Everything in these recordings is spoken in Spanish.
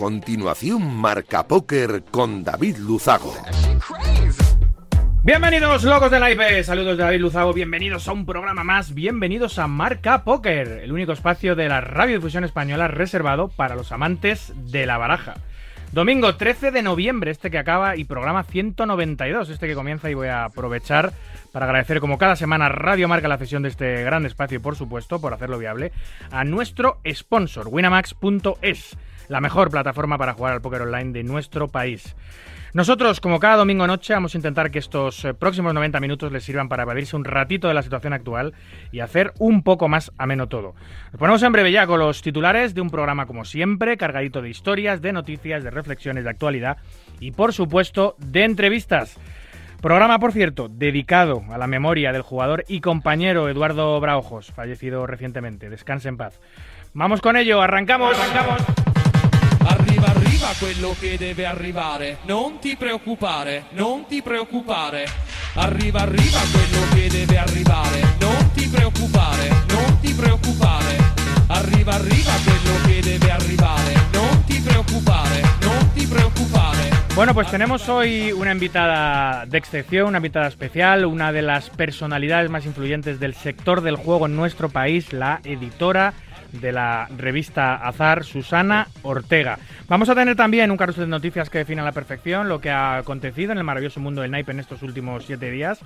Continuación, Marca Póker con David Luzago. Bienvenidos, locos del IP. Saludos de David Luzago. Bienvenidos a un programa más. Bienvenidos a Marca Póker, el único espacio de la radiodifusión española reservado para los amantes de la baraja. Domingo 13 de noviembre, este que acaba, y programa 192, este que comienza, y voy a aprovechar para agradecer como cada semana Radio Marca la cesión de este gran espacio por supuesto por hacerlo viable a nuestro sponsor, winamax.es la mejor plataforma para jugar al póker online de nuestro país. Nosotros, como cada domingo noche, vamos a intentar que estos eh, próximos 90 minutos les sirvan para evadirse un ratito de la situación actual y hacer un poco más ameno todo. Nos ponemos en breve ya con los titulares de un programa como siempre, cargadito de historias, de noticias, de reflexiones de actualidad y, por supuesto, de entrevistas. Programa, por cierto, dedicado a la memoria del jugador y compañero Eduardo Braujos, fallecido recientemente. Descanse en paz. Vamos con ello, arrancamos. Arriva, quello che deve arrivare. Non. Bueno, pues tenemos hoy una invitada de excepción, una invitada especial, una de las personalidades más influyentes del sector del juego en nuestro país, la editora de la revista Azar, Susana Ortega. Vamos a tener también un carrusel de noticias que define a la perfección lo que ha acontecido en el maravilloso mundo del naipe en estos últimos siete días.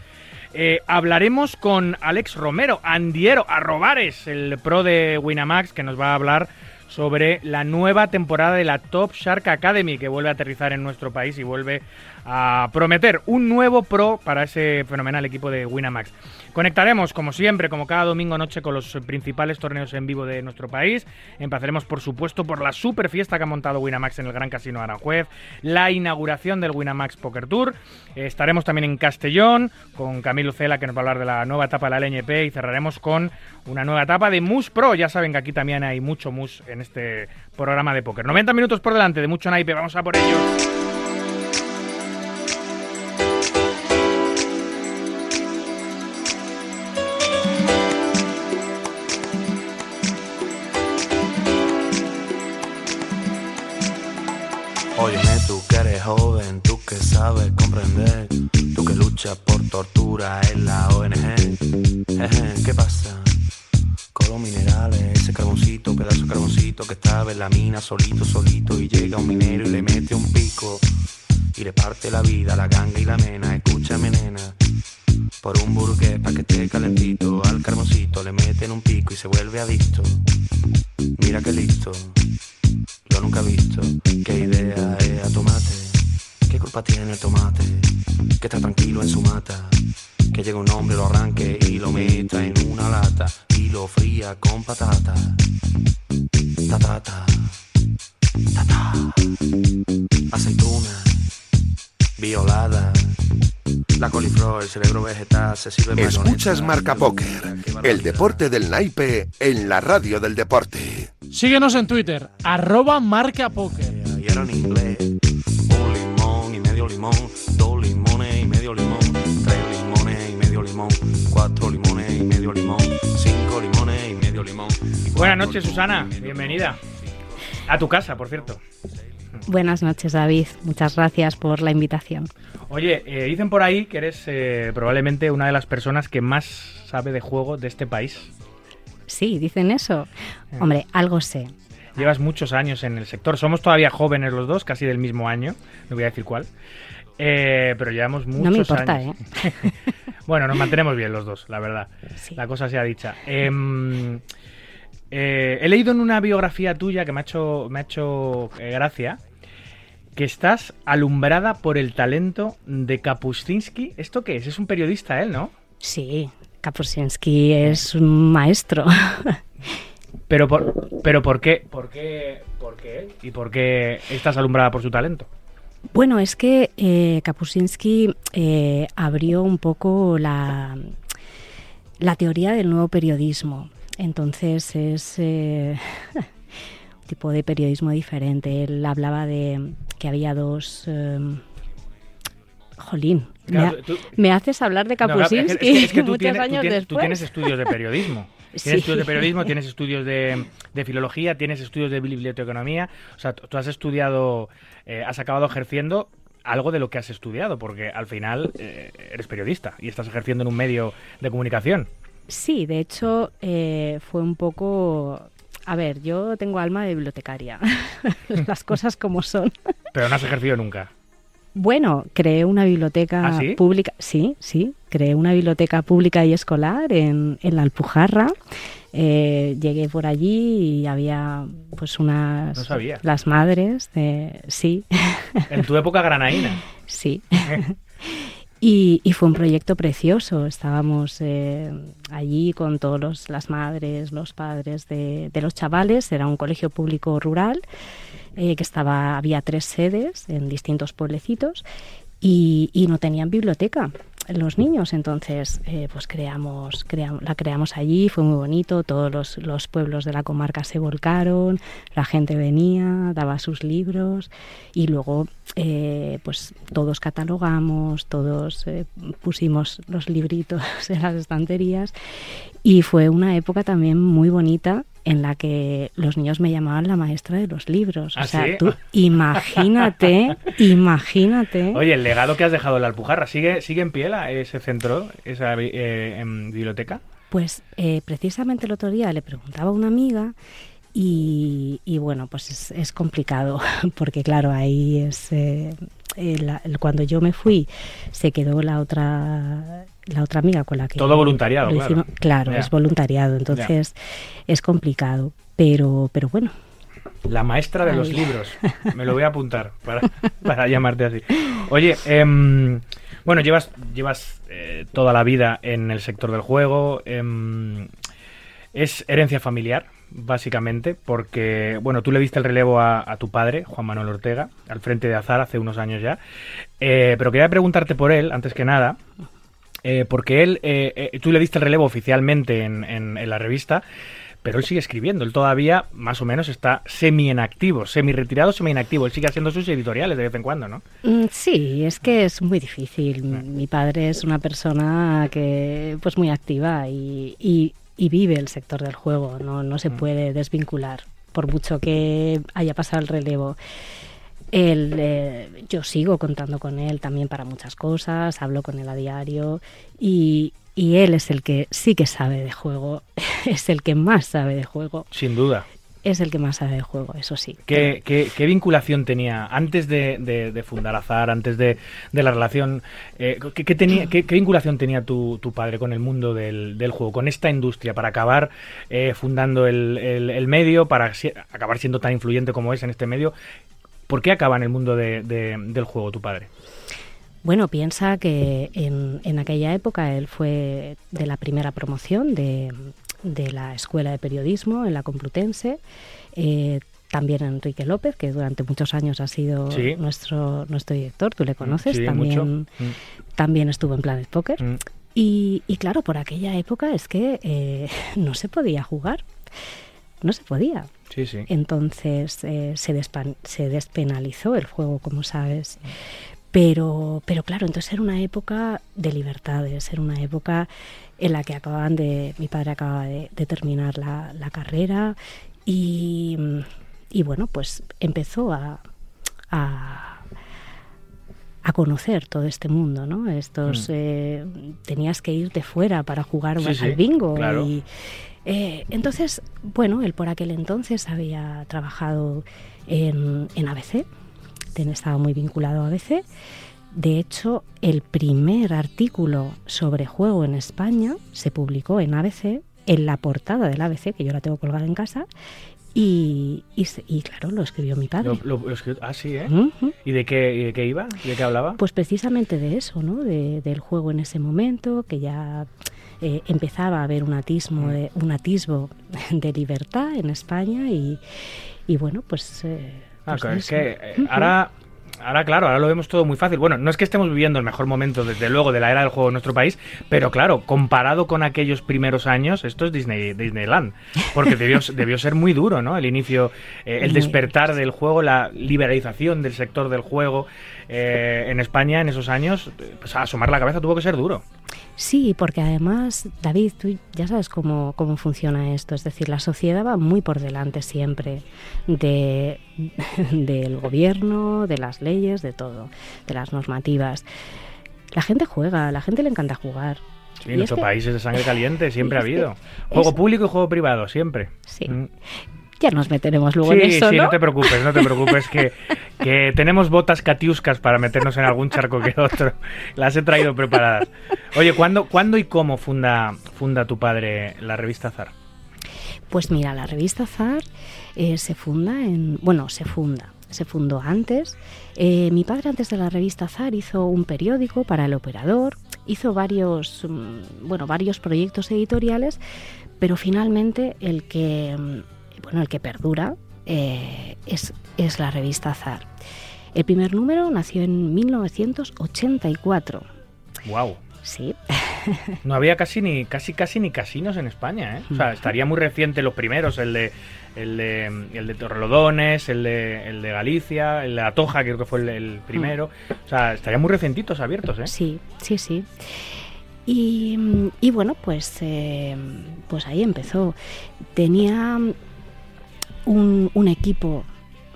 Eh, hablaremos con Alex Romero, Andiero Arrobares, el pro de Winamax, que nos va a hablar sobre la nueva temporada de la Top Shark Academy que vuelve a aterrizar en nuestro país y vuelve a prometer un nuevo pro para ese fenomenal equipo de Winamax. Conectaremos, como siempre, como cada domingo noche, con los principales torneos en vivo de nuestro país. Empezaremos, por supuesto, por la super fiesta que ha montado Winamax en el Gran Casino Aranjuez, la inauguración del Winamax Poker Tour. Estaremos también en Castellón con Camilo Cela, que nos va a hablar de la nueva etapa de la LNP, y cerraremos con una nueva etapa de Mus Pro. Ya saben que aquí también hay mucho Mus en este programa de póker. 90 minutos por delante de mucho naipe, vamos a por ello. Joven, tú que sabes comprender, tú que luchas por tortura en la ONG. ¿Qué pasa? Con los minerales, ese carboncito, pedazo de carboncito que estaba en la mina solito, solito y llega un minero y le mete un pico y le parte la vida, la ganga y la mena. Escúchame, nena. Por un burgués pa' que esté calentito, al carboncito le meten un pico y se vuelve adicto. Mira que listo, lo nunca he visto. Qué idea culpa tiene el tomate? Que está tranquilo en su mata. Que llega un hombre, lo arranque y lo meta en una lata. Y lo fría con patata. Tatata. Tata. Aceituna. Violada. La coliflor, el cerebro vegetal se sirve Escuchas Marca Póker, el deporte del naipe en la radio del deporte. Síguenos en Twitter, arroba Marca Póker. Y era en inglés Buenas noches, Susana, bienvenida. A tu casa, por cierto. Buenas noches, David. Muchas gracias por la invitación. Oye, eh, dicen por ahí que eres eh, probablemente una de las personas que más sabe de juego de este país. Sí, dicen eso. Eh. Hombre, algo sé. Llevas muchos años en el sector. Somos todavía jóvenes los dos, casi del mismo año. No voy a decir cuál. Eh, pero llevamos muchos no me importa, ¿eh? bueno, nos mantenemos bien los dos, la verdad. La cosa sea dicha. Em, eh, he leído en una biografía tuya que me ha hecho, me ha hecho eh, gracia que estás alumbrada por el talento de Kapuscinski. ¿Esto qué es? Es un periodista él, ¿no? Sí, Kapuscinski es un maestro. pero por, pero ¿por qué? ¿Por qué? ¿Por qué? ¿Y por qué estás alumbrada por su talento? Bueno, es que eh, Kapuscinski eh, abrió un poco la, la teoría del nuevo periodismo. Entonces es eh, un tipo de periodismo diferente. Él hablaba de que había dos... Em, jolín, me, haces hablar de Kapuscinski muchos años después. Tú tienes estudios de periodismo. Tienes Sí. estudios de periodismo, tienes estudios de, de filología, tienes estudios de biblioteconomía. O sea, tú tú has estudiado, eh, has acabado ejerciendo algo de lo que has estudiado, porque al final eh, eres periodista y estás ejerciendo en un medio de comunicación. Sí, de hecho eh, fue un poco... A ver, yo tengo alma de bibliotecaria, las cosas como son. Pero no has ejercido nunca. Bueno, creé una biblioteca ¿Ah, sí? pública, sí, sí, creé una biblioteca pública y escolar en, en la Alpujarra. Eh, llegué por allí y había pues unas... No sabía. Las madres de... Sí, En tu época granaína. sí. Y, y fue un proyecto precioso. Estábamos eh, allí con todas las madres, los padres de, los chavales. Era un colegio público rural eh, que estaba, había tres sedes en distintos pueblecitos y no tenían biblioteca los niños. Entonces, eh, pues creamos, cream- la creamos allí, fue muy bonito. Todos los, los pueblos de la comarca se volcaron, la gente venía, daba sus libros y luego, eh, pues todos catalogamos, todos eh, pusimos los libritos en las estanterías y fue una época también muy bonita en la que los niños me llamaban la maestra de los libros. ¿Ah, o sea, sí? tú imagínate, imagínate. Oye, el legado que has dejado en la Alpujarra, ¿sigue, sigue en pie la- ese centro, esa eh, em, biblioteca? Pues eh, precisamente el otro día le preguntaba a una amiga y, y bueno, pues es, es complicado porque claro, ahí es... eh, el- cuando yo me fui se quedó la otra la otra amiga con la que Todo voluntariado, claro. hicimos. claro es voluntariado entonces es complicado pero pero bueno La maestra de los libros. Me lo voy a apuntar para, para llamarte así. Oye, em, bueno, llevas, llevas eh, toda la vida en el sector del juego. em, es herencia familiar, básicamente, porque, bueno, tú le diste el relevo a, a tu padre, Juan Manuel Ortega, al frente de Azar hace unos años ya. Eh, pero quería preguntarte por él, antes que nada, eh, porque él, eh, eh, tú le diste el relevo oficialmente en, en- en la revista, pero él sigue escribiendo. Él todavía, más o menos, está semi-inactivo, semi-retirado, semi-inactivo. Él sigue haciendo sus editoriales de vez en cuando, ¿no? Mm, Sí, es que es muy difícil. Mi padre es una persona que pues muy activa y, y- y vive el sector del juego, no, no se puede desvincular por mucho que haya pasado el relevo. Él, eh, yo sigo contando con él también para muchas cosas, hablo con él a diario y, y él es el que sí que sabe de juego, es el que más sabe de juego, Sin duda. es el que más sabe de juego, eso sí. ¿Qué, qué- qué vinculación tenía antes de, de- de fundar Azar, antes de, de la relación? eh, ¿qué, qué tenía, qué, vinculación tenía tu, tu padre con el mundo del, del juego, con esta industria, para acabar eh, fundando el, el- el medio, para si- acabar siendo tan influyente como es en este medio? ¿Por qué acaba en el mundo de- de- del juego tu padre? Bueno, piensa que en, en aquella época él fue de la primera promoción de, de la Escuela de Periodismo en la Complutense. eh, también Enrique López, que durante muchos años ha sido Sí. nuestro, nuestro director, tú le conoces, Sí, también, mucho. Mm, también estuvo en Planet Poker. mm. Y, y claro, por aquella época es que eh, no se podía jugar, no se podía. Entonces eh, se, despenalizó el juego, como sabes. Pero, pero claro, entonces era una época de libertades, era una época en la que acababan de, mi padre acababa de, terminar la, carrera y, y bueno, pues empezó a, a conocer todo este mundo, ¿no? Estos, Mm. eh, tenías que irte fuera para jugar Sí, al bingo claro. y eh, entonces, bueno, él por aquel entonces había trabajado en, en ABC, estaba muy vinculado a ABC. De hecho, el primer artículo sobre juego en España se publicó en ABC, en la portada del ABC, que yo la tengo colgada en casa, y, y, y claro, lo escribió mi padre. Lo- lo- lo escribió- ah, sí, ¿eh? ¿Y de qué, y de qué iba? ¿Y de qué hablaba? Pues precisamente de eso, ¿no? De- del juego en ese momento, que ya eh, empezaba a haber un atismo, de, un atisbo de libertad en España y, y bueno, pues... eh, Ah, pues claro, es que eh, ahora, ahora, claro, ahora lo vemos todo muy fácil. Bueno, no es que estemos viviendo el mejor momento, desde luego, de la era del juego en nuestro país, pero claro, comparado con aquellos primeros años, esto es Disney, Disneyland. Porque debió, debió ser muy duro, ¿no? El inicio, eh, el despertar del juego, la liberalización del sector del juego eh, en España en esos años, eh, pues asomar la cabeza tuvo que ser duro. Sí, porque además, David, tú ya sabes cómo, cómo funciona esto. Es decir, la sociedad va muy por delante siempre de, del gobierno, de las leyes, de todo, de las normativas. La gente juega, a la gente le encanta jugar. Sí, en nuestro país es de sangre caliente, siempre ha habido. Juego público y juego privado, siempre. Sí. Mm. Ya nos meteremos luego en eso, Sí, ¿no? no te preocupes, no te preocupes, que, que tenemos botas catiuscas para meternos en algún charco que otro. Las he traído preparadas. Oye, ¿cuándo, ¿cuándo y cómo funda, funda tu padre la revista Zar? Pues mira, la revista Zar eh, se funda en... Bueno, se funda. Se fundó antes. Eh, mi padre antes de la revista Zar hizo un periódico para el operador, hizo varios, mm, bueno, varios proyectos editoriales, pero finalmente el que, mm, bueno, el que perdura eh, es, es la revista Zar. El primer número nació en 1984. Wow. Sí. No había casi ni casi casi ni casinos en España, ¿eh? O sea, estaría muy reciente los primeros, el de el de, el de Torrelodones, el de, el de Galicia, el de Atoja, creo que fue el, el primero. O sea, estarían muy recientitos abiertos, ¿eh? Sí, sí, sí. Y, y bueno, pues, eh, pues ahí empezó. Tenía un, un equipo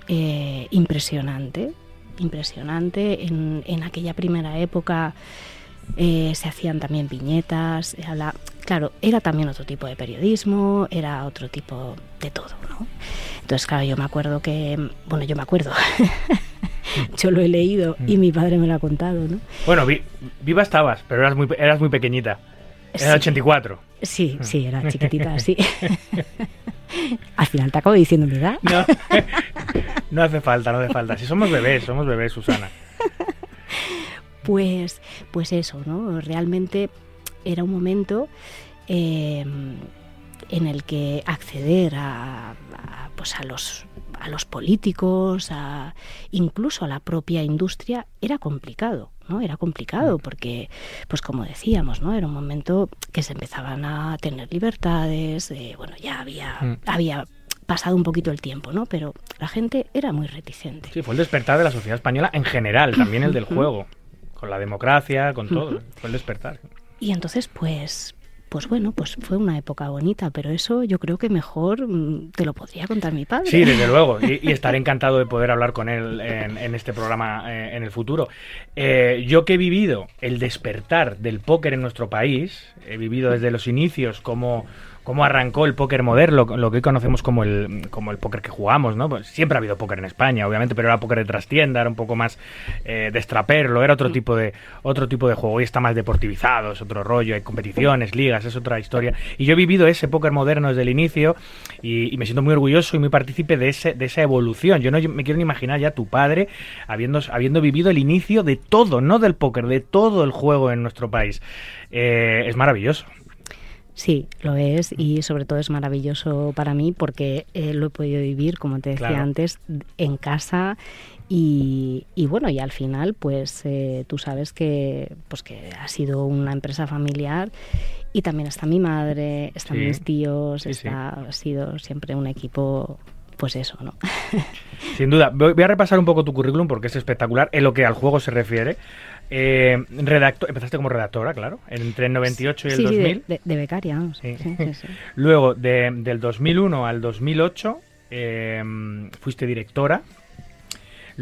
eh, impresionante, impresionante. En, en, aquella primera época eh, se hacían también viñetas. Claro, era también otro tipo de periodismo, era otro tipo de todo, ¿no? Entonces, claro, yo me acuerdo que, bueno, yo me acuerdo. yo lo he leído y mi padre me lo ha contado, ¿no? Bueno, vi, viva estabas, pero eras muy, eras muy pequeñita. Era Sí. 84. Sí, sí, era chiquitita, sí. Al final te acabo diciendo mi edad. No, no hace falta, no hace falta. Si somos bebés, somos bebés, Susana. Pues, pues eso, ¿no? Realmente era un momento eh, en el que acceder a, a, pues a los a los políticos, a, incluso a la propia industria, era complicado, ¿no? Era complicado porque, pues como decíamos, ¿no? Era un momento que se empezaban a tener libertades, eh, bueno, ya había, Mm. había pasado un poquito el tiempo, ¿no? Pero la gente era muy reticente. Sí, fue el despertar de la sociedad española en general, también el del juego. Con la democracia, con todo. Fue el despertar. Y entonces, pues, pues bueno, pues fue una época bonita, pero eso yo creo que mejor mm, te lo podría contar mi padre. Sí, desde luego. Y, y estaré encantado de poder hablar con él en, en este programa eh, en el futuro. Eh, yo que he vivido el despertar del póker en nuestro país, he vivido desde los inicios como cómo arrancó el póker moderno, lo que hoy conocemos como el, como el póker que jugamos, ¿no? Pues siempre ha habido póker en España, obviamente, pero era póker de trastienda, era un poco más eh, de extraperlo, era otro tipo de otro tipo de juego. Hoy está más deportivizado, es otro rollo, hay competiciones, ligas, es otra historia. Y yo he vivido ese póker moderno desde el inicio y, y me siento muy orgulloso y muy partícipe de, ese, de esa evolución. Yo no me quiero ni imaginar ya tu padre habiendo, habiendo vivido el inicio de todo, no del póker, de todo el juego en nuestro país. Eh, es maravilloso. Sí, lo es y sobre todo es maravilloso para mí porque eh, lo he podido vivir, como te decía Claro. antes, en casa y, y bueno, y al final pues eh, tú sabes que, pues que ha sido una empresa familiar y también está mi madre, están Sí. mis tíos, Sí, sí. está, ha sido siempre un equipo, pues eso, ¿no? Sin duda. Voy voy a repasar un poco tu currículum porque es espectacular en lo que al juego se refiere. Eh, redacto- empezaste como redactora, claro, entre el 98 y el sí, sí, 2000. de, de- de becaria. Sí. Sí. Luego, de- del 2001 al 2008, eh, fuiste directora.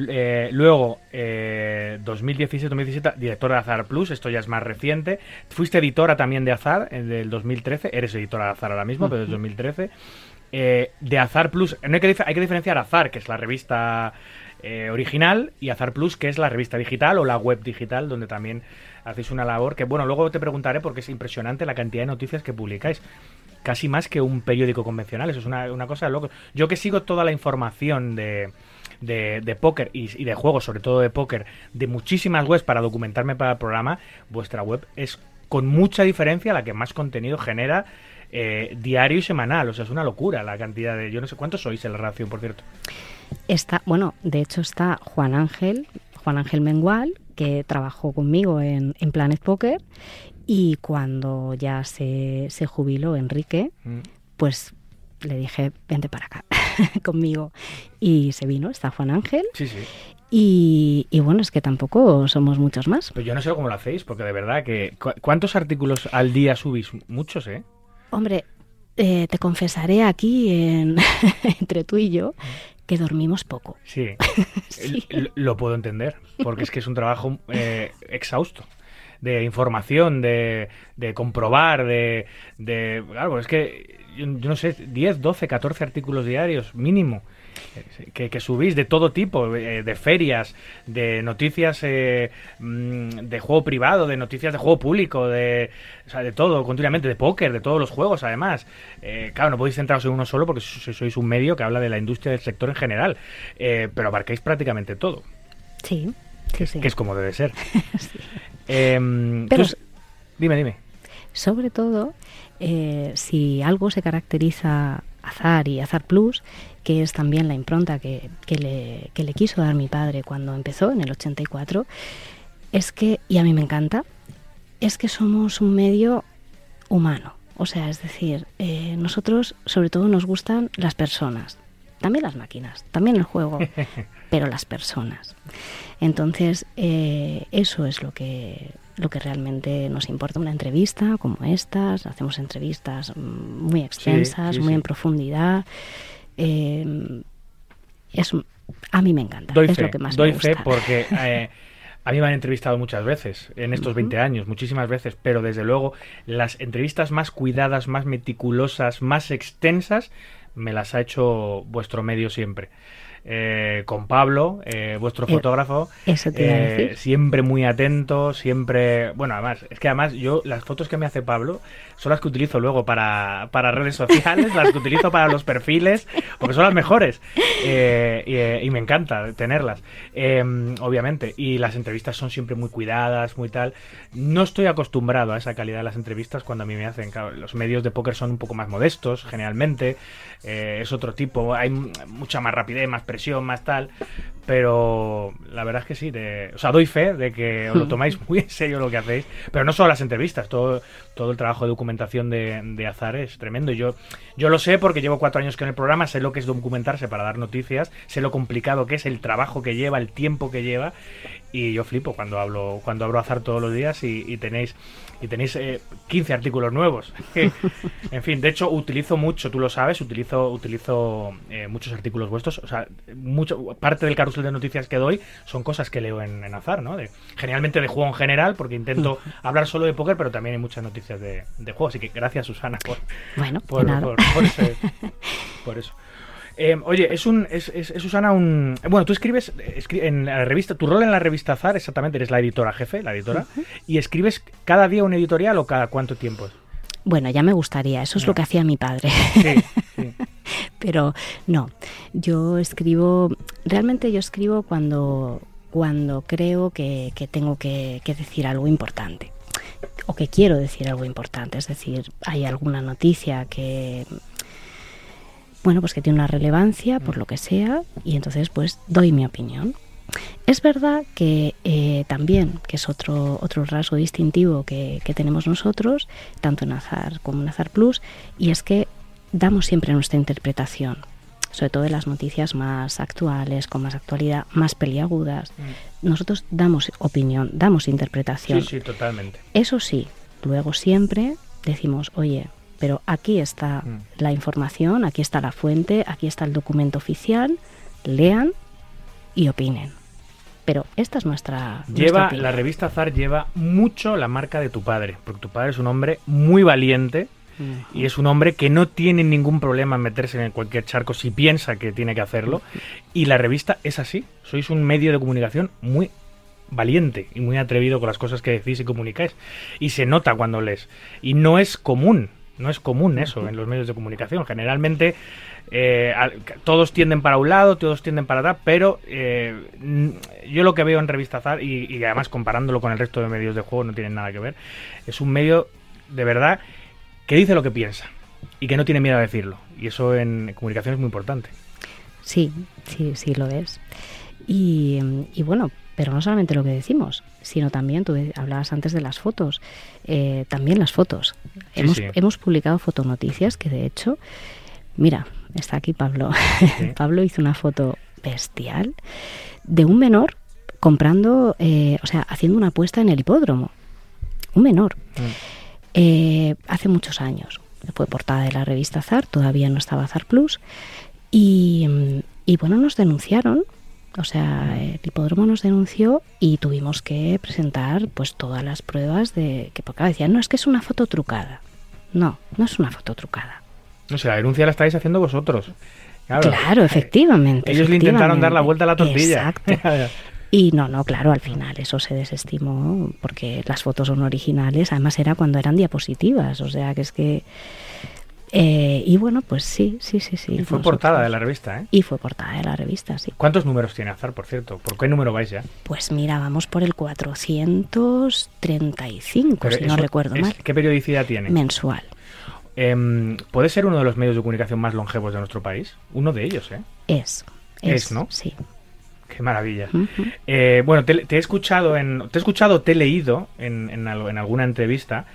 Eh, luego, eh, 2016-2017, directora de Azar Plus, esto ya es más reciente. Fuiste editora también de Azar, en del 2013. Eres editora de Azar ahora mismo, pero del 2013. Eh, de Azar Plus, no hay, que, hay que diferenciar Azar, que es la revista eh, original, y Azar Plus, que es la revista digital o la web digital, donde también hacéis una labor que, bueno, luego te preguntaré porque es impresionante la cantidad de noticias que publicáis casi más que un periódico convencional. Eso es una, una cosa de loco. Yo que sigo toda la información de, de, de póker y, de juegos, sobre todo de póker, de muchísimas webs para documentarme para el programa, vuestra web es con mucha diferencia la que más contenido genera eh, diario y semanal. O sea, es una locura la cantidad de... Yo no sé cuántos sois en la redacción, por cierto. Está, bueno, de hecho está Juan Ángel, Juan Ángel Mengual, que trabajó conmigo en, en Planet Poker y cuando ya se, se jubiló Enrique, Mm. pues le dije, vente para acá conmigo. Y se vino, está Juan Ángel. Sí, sí. Y, y bueno, es que tampoco somos muchos más. Pues yo no sé cómo lo hacéis, porque de verdad que... ¿cu- ¿Cuántos artículos al día subís? Muchos, ¿eh? Hombre, eh, te confesaré aquí, en- entre tú y yo, que dormimos poco. Sí. Lo puedo entender, porque es que es un trabajo eh, exhausto de información, de, de comprobar, de, de... Claro, es que, yo, no sé, 10, 12, 14 artículos diarios mínimo que, que subís de todo tipo, eh, de ferias, de noticias eh, mm, de juego privado, de noticias de juego público, de, o sea, de todo, continuamente, de póker, de todos los juegos además. Eh, claro, no podéis centraros en uno solo porque so- sois un medio que habla de la industria del sector en general, eh, pero abarcáis prácticamente todo, Sí, sí, sí. que es como debe ser. Em, Pero- tú- dime, dime. Sobre todo, eh, si algo se caracteriza Azar y Azar Plus, que es también la impronta que, que le, que le quiso dar mi padre cuando empezó en el 84, es que, y a mí me encanta, es que somos un medio humano. O sea, es decir, eh, nosotros sobre todo nos gustan las personas, también las máquinas, también el juego, pero las personas. Entonces, eh, eso es lo que, lo que realmente nos importa. Una entrevista como estas, hacemos entrevistas mm, muy extensas, sí, muy sí. en profundidad. Eh, es, a mí me encanta, Doy es fe, lo que más doy me fe gusta. porque eh, a mí me han entrevistado muchas veces en estos 20 años, muchísimas veces, pero desde luego las entrevistas más cuidadas, más meticulosas, más extensas, me las ha hecho vuestro medio siempre. Eh, con Pablo, eh, vuestro Eh, fotógrafo, eso te iba a eh, siempre muy atento, siempre... Bueno, además, es que además yo las fotos que me hace Pablo son las que utilizo luego para, para redes sociales, las que utilizo para los perfiles, porque son las mejores. Y, y me encanta tenerlas, eh, obviamente. Y las entrevistas son siempre muy cuidadas, muy tal. No estoy acostumbrado a esa calidad de las entrevistas cuando a mí me hacen. Claro, los medios de póker son un poco más modestos, generalmente. es otro tipo, hay mucha más rapidez, más presión, más tal. Pero la verdad es que sí, de- o sea, doy fe de que os lo tomáis muy en serio lo que hacéis. Pero no solo las entrevistas, todo, todo el trabajo de documentación de, de Azar es tremendo. Y Yo, yo lo sé porque llevo cuatro años con el programa, sé lo que es documentarse para dar noticias, sé lo complicado que es, el trabajo que lleva, el tiempo que lleva. Y yo flipo cuando hablo, cuando abro Azar todos los días y, y tenéis y tenéis eh, 15 artículos nuevos. en fin, de hecho utilizo mucho, tú lo sabes, utilizo utilizo eh, muchos artículos vuestros, o sea, mucho parte del carrusel de noticias que doy son cosas que leo en, en azar, ¿no? De, generalmente de juego en general, porque intento hablar solo de póker, pero también hay muchas noticias de, de juego, así que gracias Susana por, Bueno, por, por- por eso. Eh, oye, es un es, es- es, Susana un bueno, tú escribes escri- en la revista, tu rol en la revista Azar, exactamente, eres la editora jefe, la editora, y escribes cada día un editorial o cada cuánto tiempo. Bueno, ya me gustaría, eso es lo que hacía mi padre. Sí, sí. Pero no, yo escribo, realmente yo escribo cuando, cuando creo que, que tengo que, que decir algo importante o que quiero decir algo importante, es decir, hay alguna noticia que bueno, pues que tiene una relevancia por lo que sea y entonces pues doy mi opinión. Es verdad que eh, también, que es otro, otro rasgo distintivo que, que tenemos nosotros, tanto en Azar como en Azar Plus, y es que damos siempre nuestra interpretación, sobre todo de las noticias más actuales, con más actualidad, más peliagudas. Nosotros damos opinión, damos interpretación. Sí, sí, totalmente. Eso sí, luego siempre decimos, oye, pero aquí está Mm. la información, aquí está la fuente, aquí está el documento oficial, lean y opinen. Pero esta es nuestra, Lleva, la revista Azar lleva mucho la marca de tu padre, porque tu padre es un hombre muy valiente y es un hombre que no tiene ningún problema en meterse en cualquier charco si piensa que tiene que hacerlo. Y la revista es así. Sois un medio de comunicación muy valiente y muy atrevido con las cosas que decís y comunicáis. Y se nota cuando lees. Y no es común, no es común eso en los medios de comunicación. Generalmente eh, todos tienden para un lado, todos tienden para atrás, pero eh, yo lo que veo en Revista Azar, y, y además comparándolo con el resto de medios de juego, no tienen nada que ver, es un medio de verdad que dice lo que piensa y que no tiene miedo a decirlo. Y eso en comunicación es muy importante. Sí, sí, sí lo es. Y, y bueno, pero no solamente lo que decimos, sino también, tú hablabas antes de las fotos, eh, también las fotos. Sí, hemos, sí. hemos publicado fotonoticias que de hecho, mira, está aquí Pablo. Sí. Pablo hizo una foto bestial de un menor comprando, eh, o sea, haciendo una apuesta en el hipódromo. Un menor. Eh, hace muchos años. Fue portada de la revista Zar, todavía no estaba Zar Plus. Y, mm, y bueno, nos denunciaron. O sea, el hipódromo nos denunció y tuvimos que presentar pues todas las pruebas de que porque decían, no, es que es una foto trucada. No, no es una foto trucada. No sé, la denuncia la estáis haciendo vosotros. Claro, efectivamente. Ellos le intentaron dar la vuelta a la tortilla. Exacto. Y no, no, claro, al final eso se desestimó porque las fotos son originales, además era cuando eran diapositivas, o sea que es que... eh, y bueno, pues sí, sí, sí, sí. Y fue nosotros- portada de la revista, ¿eh? Y fue portada de la revista, sí. ¿Cuántos números tiene Azar, por cierto? ¿Por qué número vais ya? Pues mira, vamos por el 435, Pero si no recuerdo es- mal. ¿Qué periodicidad tiene? Mensual. Em, ¿Puede ser uno de los medios de comunicación más longevos de nuestro país? Uno de ellos, ¿eh? Es. Es, ¿no? Sí. Qué maravilla. Eh, bueno, te, te he escuchado en, te he escuchado, te he leído en, en alguna entrevista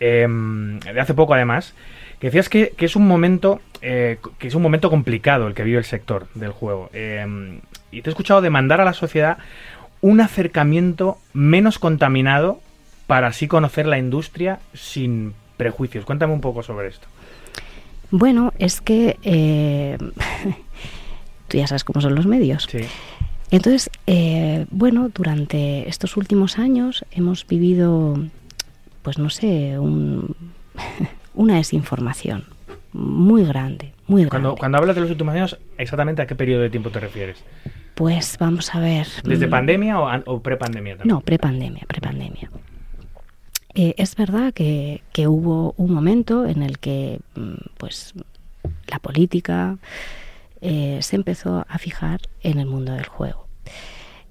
em, de hace poco además que decías que, que es un momento eh, que es un momento complicado el que vive el sector del juego Em, y te he escuchado demandar a la sociedad un acercamiento menos contaminado para así conocer la industria sin prejuicios. Cuéntame un poco sobre esto. Bueno, es que eh, tú ya sabes cómo son los medios. Sí. Entonces, eh, bueno, durante estos últimos años hemos vivido, pues no sé, un- una desinformación muy grande, muy grande. Cuando, cuando hablas de los últimos años, ¿exactamente a qué periodo de tiempo te refieres? Pues vamos a ver. ¿Desde pandemia o, o prepandemia también? No, prepandemia, prepandemia. Eh, es verdad que, que hubo un momento en el que, mm, pues, la política eh, se empezó a fijar en el mundo del juego.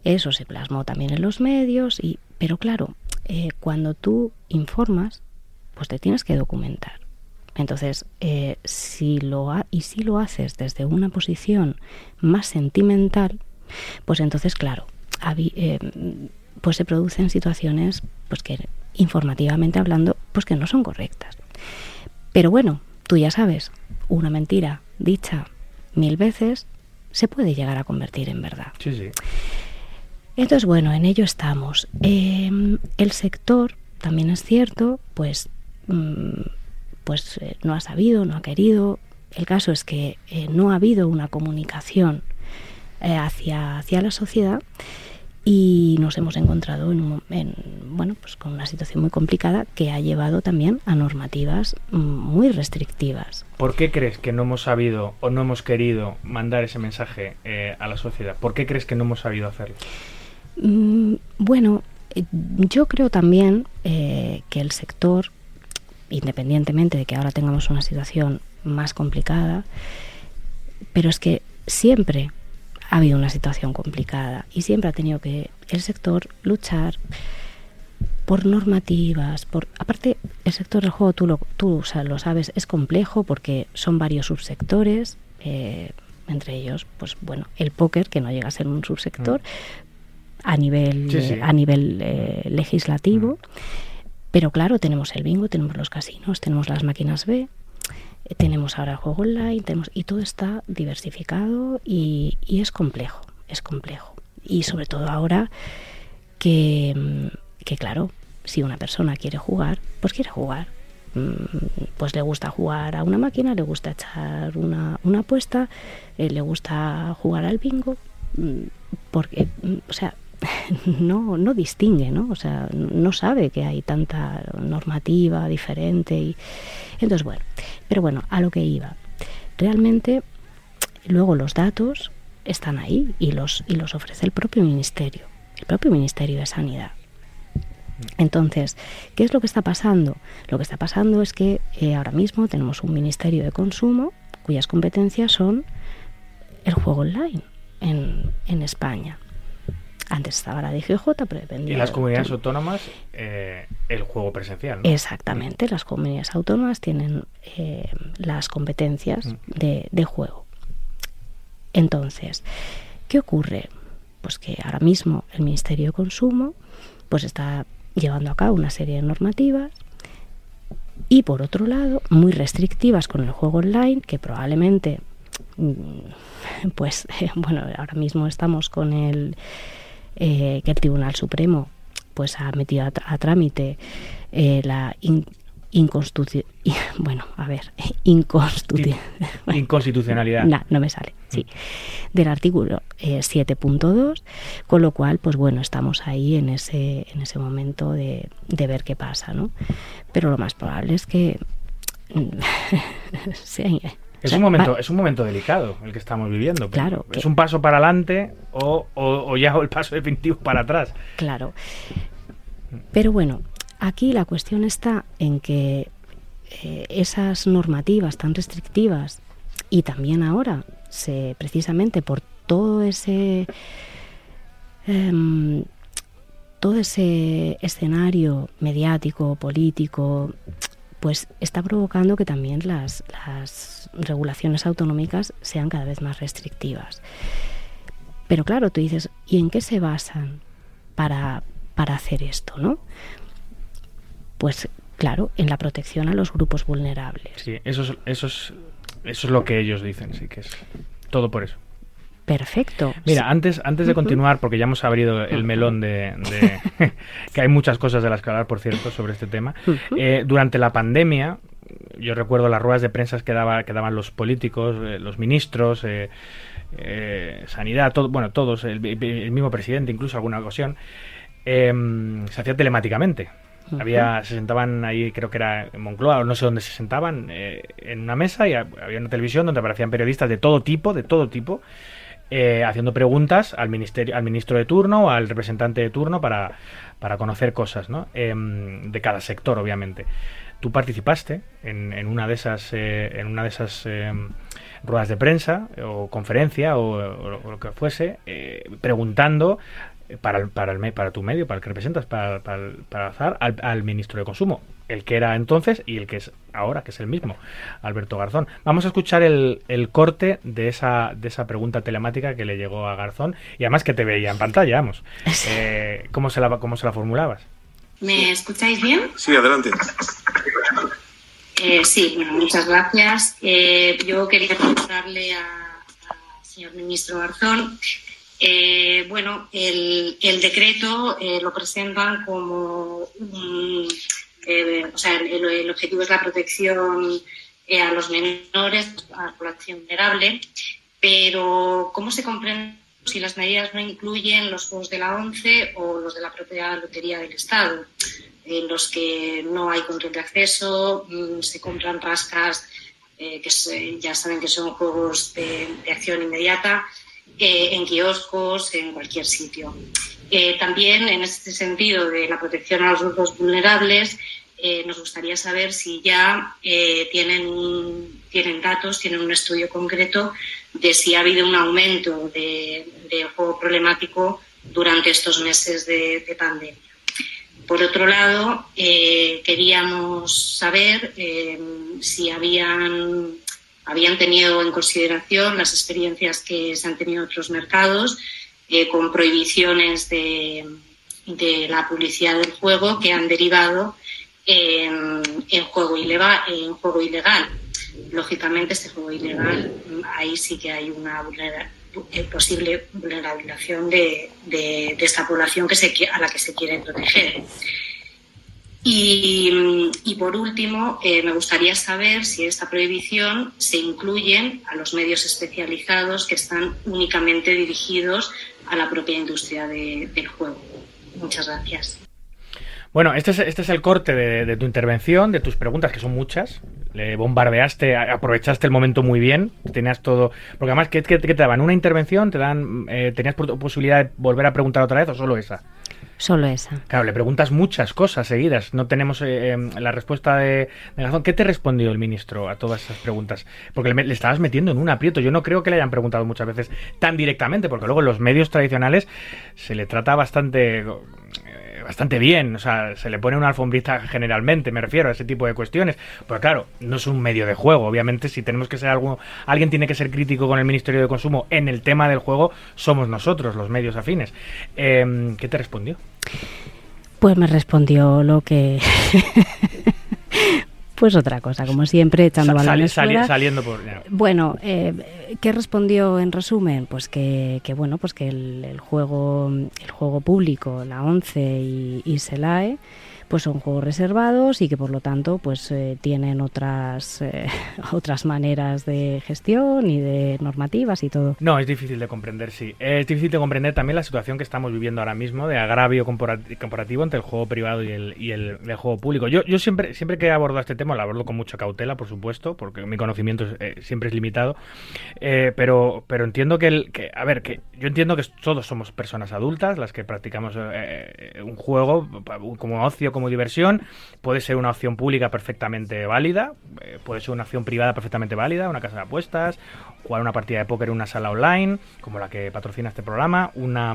Eso se plasmó también en los medios, y, pero claro, eh, cuando tú informas, pues te tienes que documentar. Entonces, eh, si lo y si lo haces desde una posición más sentimental, pues entonces, claro, eh, pues se producen situaciones pues que informativamente hablando, pues que no son correctas. Pero bueno, tú ya sabes, una mentira dicha mil veces se puede llegar a convertir en verdad. Sí, sí. Entonces, bueno, en ello estamos. Eh, el sector, también es cierto, pues, mm, pues eh, no ha sabido, no ha querido. El caso es que eh, no ha habido una comunicación eh, hacia, hacia la sociedad y nos hemos encontrado en, un en, bueno, pues con una situación muy complicada que ha llevado también a normativas mm, muy restrictivas. ¿Por qué crees que no hemos sabido o no hemos querido mandar ese mensaje eh, a la sociedad? ¿Por qué crees que no hemos sabido hacerlo? Mm, Bueno, eh, yo creo también eh, que el sector, independientemente de que ahora tengamos una situación más complicada, pero es que siempre ha habido una situación complicada y siempre ha tenido que el sector luchar por normativas, por aparte el sector del juego tú lo, tú o sea, lo sabes es complejo porque son varios subsectores, eh, entre ellos pues bueno el póker que no llega a ser un subsector a nivel Sí, sí. eh, a nivel eh, legislativo, pero claro tenemos el bingo, tenemos los casinos, tenemos las máquinas B, tenemos ahora el juego online, tenemos y todo está diversificado y, es complejo, es complejo y sobre todo ahora que, mm, que claro, si una persona quiere jugar, pues quiere jugar. Mm, Pues le gusta jugar a una máquina, le gusta echar una, apuesta, eh, le gusta jugar al bingo, mm, porque, o sea, no, no distingue, ¿no? O sea, no sabe que hay tanta normativa diferente y entonces bueno, pero bueno, a lo que iba. Realmente luego los datos están ahí y los y los ofrece el propio ministerio, el propio Ministerio de Sanidad. Entonces, ¿qué es lo que está pasando? Lo que está pasando es que eh, ahora mismo tenemos un Ministerio de Consumo cuyas competencias son el juego online en, en España. Antes estaba la DGJ, pero dependía Y las de- comunidades autónomas, eh, el juego presencial, ¿no? Exactamente, las comunidades autónomas tienen eh, las competencias Mm. de, de juego. Entonces, ¿qué ocurre? Pues que ahora mismo el Ministerio de Consumo pues está llevando a cabo una serie de normativas y por otro lado muy restrictivas con el juego online que probablemente pues bueno, ahora mismo estamos con el eh, que el Tribunal Supremo pues ha metido a, trámite eh, la inconstitucionalidad. Bueno, a ver, inconstitucionalidad. No, no me sale, sí. Del artículo 7.2, eh, con lo cual, pues bueno, estamos ahí en ese, en ese momento de, de ver qué pasa, ¿no? Pero lo más probable es que Es, un momento, es un momento delicado el que estamos viviendo. Claro. Es un paso para adelante o, o, ya el paso definitivo para atrás. Claro. Pero bueno, aquí la cuestión está en que eh, esas normativas tan restrictivas y también ahora, se, precisamente por todo ese... Em, todo ese escenario mediático, político, pues está provocando que también las, regulaciones autonómicas sean cada vez más restrictivas. Pero claro, tú dices, ¿y en qué se basan para, para hacer esto? ¿no? Pues claro, en la protección a los grupos vulnerables. Sí, eso es, eso es, eso es lo que ellos dicen, sí que es todo por eso. Perfecto. Mira, antes, antes de continuar, porque ya hemos abrido el melón de, que hay muchas cosas de las que hablar, por cierto, sobre este tema. Eh, durante la pandemia, yo recuerdo las ruedas de prensa que, daba, que daban los políticos, eh, los ministros, eh, sanidad, todo, bueno, todos, el, mismo presidente, incluso alguna ocasión, em, se hacía telemáticamente. Había, se sentaban ahí, creo que era en Moncloa, o no sé dónde se sentaban, en una mesa y había una televisión donde aparecían periodistas de todo tipo, de todo tipo, eh, haciendo preguntas al, ministerio, al ministro de turno o al representante de turno para, para conocer cosas ¿no? Em, de cada sector, obviamente. Tú participaste en, en una de esas, eh, en una de esas em, ruedas de prensa o conferencia o, lo que fuese, eh, preguntando para, para, el, para tu medio, para el que representas, para, para, para al, al ministro de Consumo el que era entonces y el que es ahora, que es el mismo, Alberto Garzón. Vamos a escuchar el, corte de esa, de esa pregunta telemática que le llegó a Garzón y además que te veía en pantalla, vamos. Eh, ¿cómo, se la, ¿Cómo se la formulabas? ¿Me escucháis bien? Sí, adelante. Eh, sí, bueno, muchas gracias. Eh, yo quería preguntarle al señor ministro Garzón bueno, el, el decreto lo presentan como un, eh, o sea, el, objetivo es la protección eh, a los menores, a la población vulnerable, pero ¿cómo se comprende si las medidas no incluyen los juegos de la ONCE o los de la propia Lotería del Estado, en los que no hay control de acceso, mm, se compran rascas eh, que ya saben que son juegos de acción inmediata, en kioscos, en cualquier sitio. Eh, también en este sentido de la protección a los grupos vulnerables, eh, nos gustaría saber si ya eh, tienen, tienen datos, tienen un estudio concreto de si ha habido un aumento de, juego problemático durante estos meses de, pandemia. Por otro lado, queríamos saber si habían, habían tenido en consideración las experiencias que se han tenido en otros mercados eh, con prohibiciones de, la publicidad del juego que han derivado en, juego, ilegal. Lógicamente, este juego ilegal, ahí sí que hay una eh, posible vulnerabilización de, esta población que a la que se quiere proteger. Y, por último, eh, me gustaría saber si esta prohibición se incluye a los medios especializados que están únicamente dirigidos a la propia industria del juego. Muchas gracias. Bueno, este es, este es el corte de, tu intervención, de tus preguntas, que son muchas. Le bombardeaste, aprovechaste el momento muy bien, tenías todo... Porque además, ¿qué, te daban? ¿Una intervención? ¿Te dan, eh, ¿Tenías posibilidad de volver a preguntar otra vez o solo esa? Solo esa. Claro, le preguntas muchas cosas seguidas. No tenemos eh, em, la respuesta de, de ¿Qué te respondió el ministro a todas esas preguntas? Porque le, estabas metiendo en un aprieto. Yo no creo que le hayan preguntado muchas veces tan directamente, porque luego en los medios tradicionales se le trata bastante bastante bien, o sea, se le pone una alfombrita generalmente, me refiero a ese tipo de cuestiones, pero claro, no es un medio de juego, obviamente si tenemos que ser algo, alguien tiene que ser crítico con el Ministerio de Consumo en el tema del juego, somos nosotros, los medios afines. Em, ¿Qué te respondió? Pues me respondió lo que Pues otra cosa, como siempre, echando Sa- balones sali- fuera. saliendo por... Bueno, eh, ¿qué respondió en resumen? Pues que, que, bueno, pues que el, el juego, el juego público, la ONCE y, y SELAE, pues son juegos reservados y que por lo tanto pues eh, tienen otras eh, otras maneras de gestión y de normativas y todo. No, es difícil de comprender, sí. Es difícil de comprender también la situación que estamos viviendo ahora mismo de agravio comparativo entre el juego privado y el, y el, el juego público. Yo, yo siempre, siempre que abordo este tema lo abordo con mucha cautela, por supuesto, porque mi conocimiento es, eh, siempre es limitado. Eh, pero, pero entiendo que, el, que, a ver, que yo entiendo que todos somos personas adultas las que practicamos eh, un juego como ocio, como diversión. Puede ser una opción pública perfectamente válida, eh, puede ser una opción privada perfectamente válida, una casa de apuestas, jugar una partida de póker en una sala online, como la que patrocina este programa, una,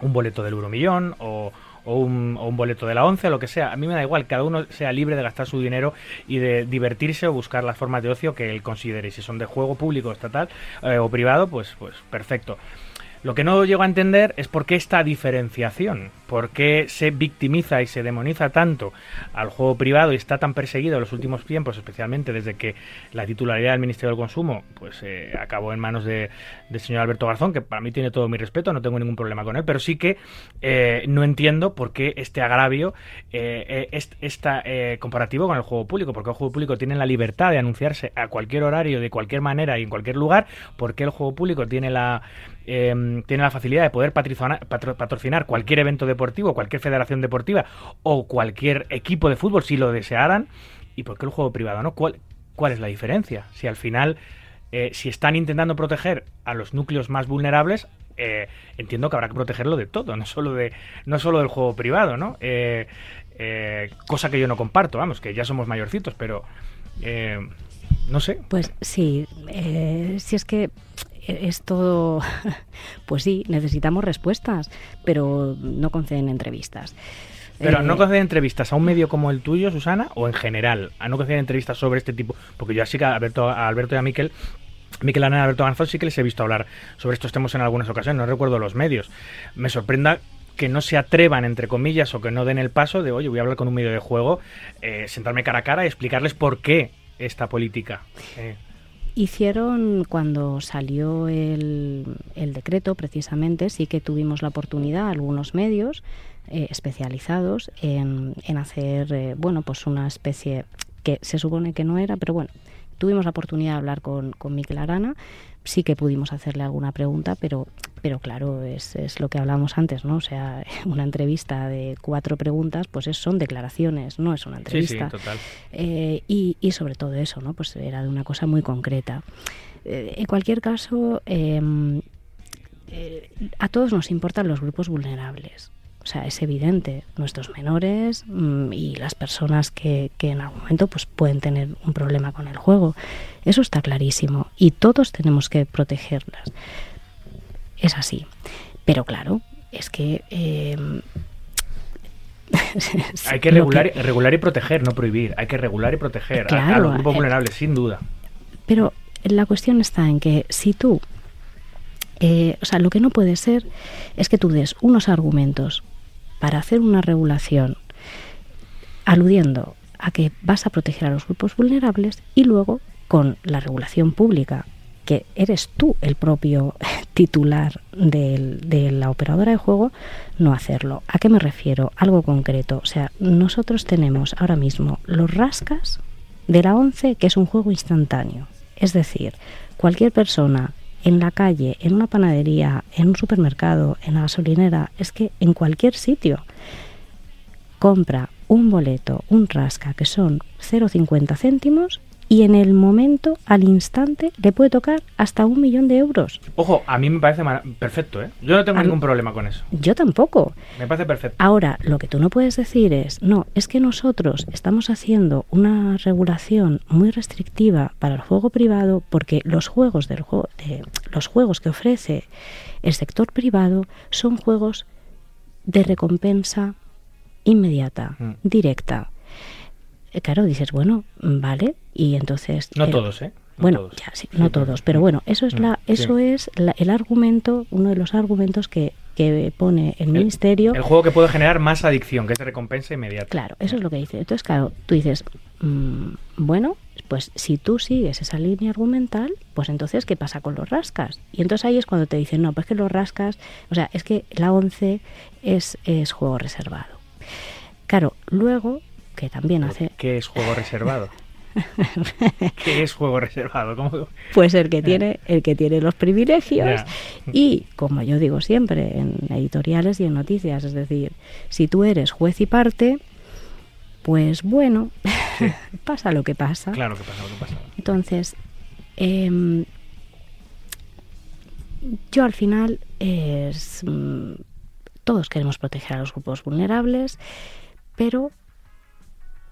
un boleto del Euromillón o, o un, o un boleto de la ONCE, lo que sea. A mí me da igual, cada uno sea libre de gastar su dinero y de divertirse o buscar las formas de ocio que él considere. Si son de juego público, estatal eh, o privado, pues, pues perfecto. Lo que no llego a entender es por qué esta diferenciación, por qué se victimiza y se demoniza tanto al juego privado y está tan perseguido en los últimos tiempos, especialmente desde que la titularidad del Ministerio del Consumo pues eh, acabó en manos de- del señor Alberto Garzón, que para mí tiene todo mi respeto, no tengo ningún problema con él, pero sí que eh, no entiendo por qué este agravio eh, eh, es está comparativo con el juego público, porque el juego público tiene la libertad de anunciarse a cualquier horario, de cualquier manera y en cualquier lugar, porque el juego público tiene la eh, tiene la facilidad de poder patrocinar, patro- patrocinar cualquier evento deportivo, cualquier federación deportiva o cualquier equipo de fútbol si lo desearan. ¿Y por qué el juego privado no? ¿Cuál, cuál es la diferencia? Si al final, eh, si están intentando proteger a los núcleos más vulnerables, eh, entiendo que habrá que protegerlo de todo, no solo de no solo del juego privado, ¿no? Eh, cosa que yo no comparto, vamos, que ya somos mayorcitos, pero no sé. Pues sí, si es que es todo, pues sí, necesitamos respuestas, pero no conceden entrevistas. Pero Eh, no conceden entrevistas a un medio como el tuyo, Susana, o en general, a no conceden entrevistas sobre este tipo, porque yo así que a Alberto, a Alberto y a Miquel, Miquel Ana y Alberto Garzón sí que les he visto hablar sobre estos temas en algunas ocasiones, no recuerdo los medios. Me sorprenda que no se atrevan, entre comillas, o que no den el paso de, oye, voy a hablar con un medio de juego, eh, sentarme cara a cara y explicarles por qué esta política. Eh, Hicieron cuando salió el, el decreto, precisamente, sí que tuvimos la oportunidad, algunos medios eh, especializados, en, en hacer, eh, bueno, pues una especie que se supone que no era, pero bueno, tuvimos la oportunidad de hablar con, con Miquel Arana, sí que pudimos hacerle alguna pregunta, pero, pero claro, es, es lo que hablábamos antes, ¿no? O sea, una entrevista de cuatro preguntas, pues es, son declaraciones, no es una entrevista. sí, total. Eh, y, y sobre todo eso, ¿no? Pues era de una cosa muy concreta. Eh, en cualquier caso, eh, eh, a todos nos importan los grupos vulnerables. O sea, es evidente, nuestros menores mm, y las personas que, que en algún momento pues, pueden tener un problema con el juego. Eso está clarísimo y todos tenemos que protegerlas. Es así. Pero claro, es que... eh, Hay que regular, regular y proteger, no prohibir. Hay que regular y proteger a- a, Claro, los grupos eh, vulnerables, sin duda. Pero la cuestión está en que si tú, eh, o sea, lo que no puede ser es que tú des unos argumentos para hacer una regulación aludiendo a que vas a proteger a los grupos vulnerables y luego con la regulación pública, que eres tú el propio titular del- de la operadora de juego, no hacerlo. ¿A qué me refiero? Algo concreto. O sea, nosotros tenemos ahora mismo los rascas de la 11, que es un juego instantáneo. Es decir, cualquier persona en la calle, en una panadería, en un supermercado, en la gasolinera, es que en cualquier sitio. Compra un boleto, un rasca, que son 0,50 céntimos, y en el momento, al instante, le puede tocar hasta un millón de euros. Ojo, a mí me parece perfecto, ¿eh? Yo no tengo A ningún problema con eso. Yo tampoco. Me parece perfecto. Ahora, lo que tú no puedes decir es, no, es que nosotros estamos haciendo una regulación muy restrictiva para el juego privado porque los juegos del juego, de, los juegos que ofrece el sector privado son juegos de recompensa inmediata, Mm. directa. Eh, Claro, dices, bueno, vale, y entonces... No eh, todos, ¿eh? No bueno, todos. ya, sí, no todos, pero bueno, eso es Mm, la, sí. eso es la- el argumento, uno de los argumentos que, que pone el ministerio. El juego que puede generar más adicción, que es de recompensa inmediata. Claro, eso es lo que dice. Entonces, claro, tú dices, mm, bueno, pues si tú sigues esa línea argumental, pues entonces, ¿qué pasa con los rascas? Y entonces ahí es cuando te dicen, no, pues que los rascas, o sea, es que la 11 es, es juego reservado. Claro, luego, que también hace... ¿Qué es juego reservado? ¿Qué es juego reservado? ¿Cómo? Pues el que tiene, el que tiene los privilegios y, como yo digo siempre en editoriales y en noticias, es decir, si tú eres juez y parte, pues bueno, pasa lo que pasa. Claro que pasa lo que pasa. Entonces, em, yo al final es... Mm, todos queremos proteger a los grupos vulnerables, pero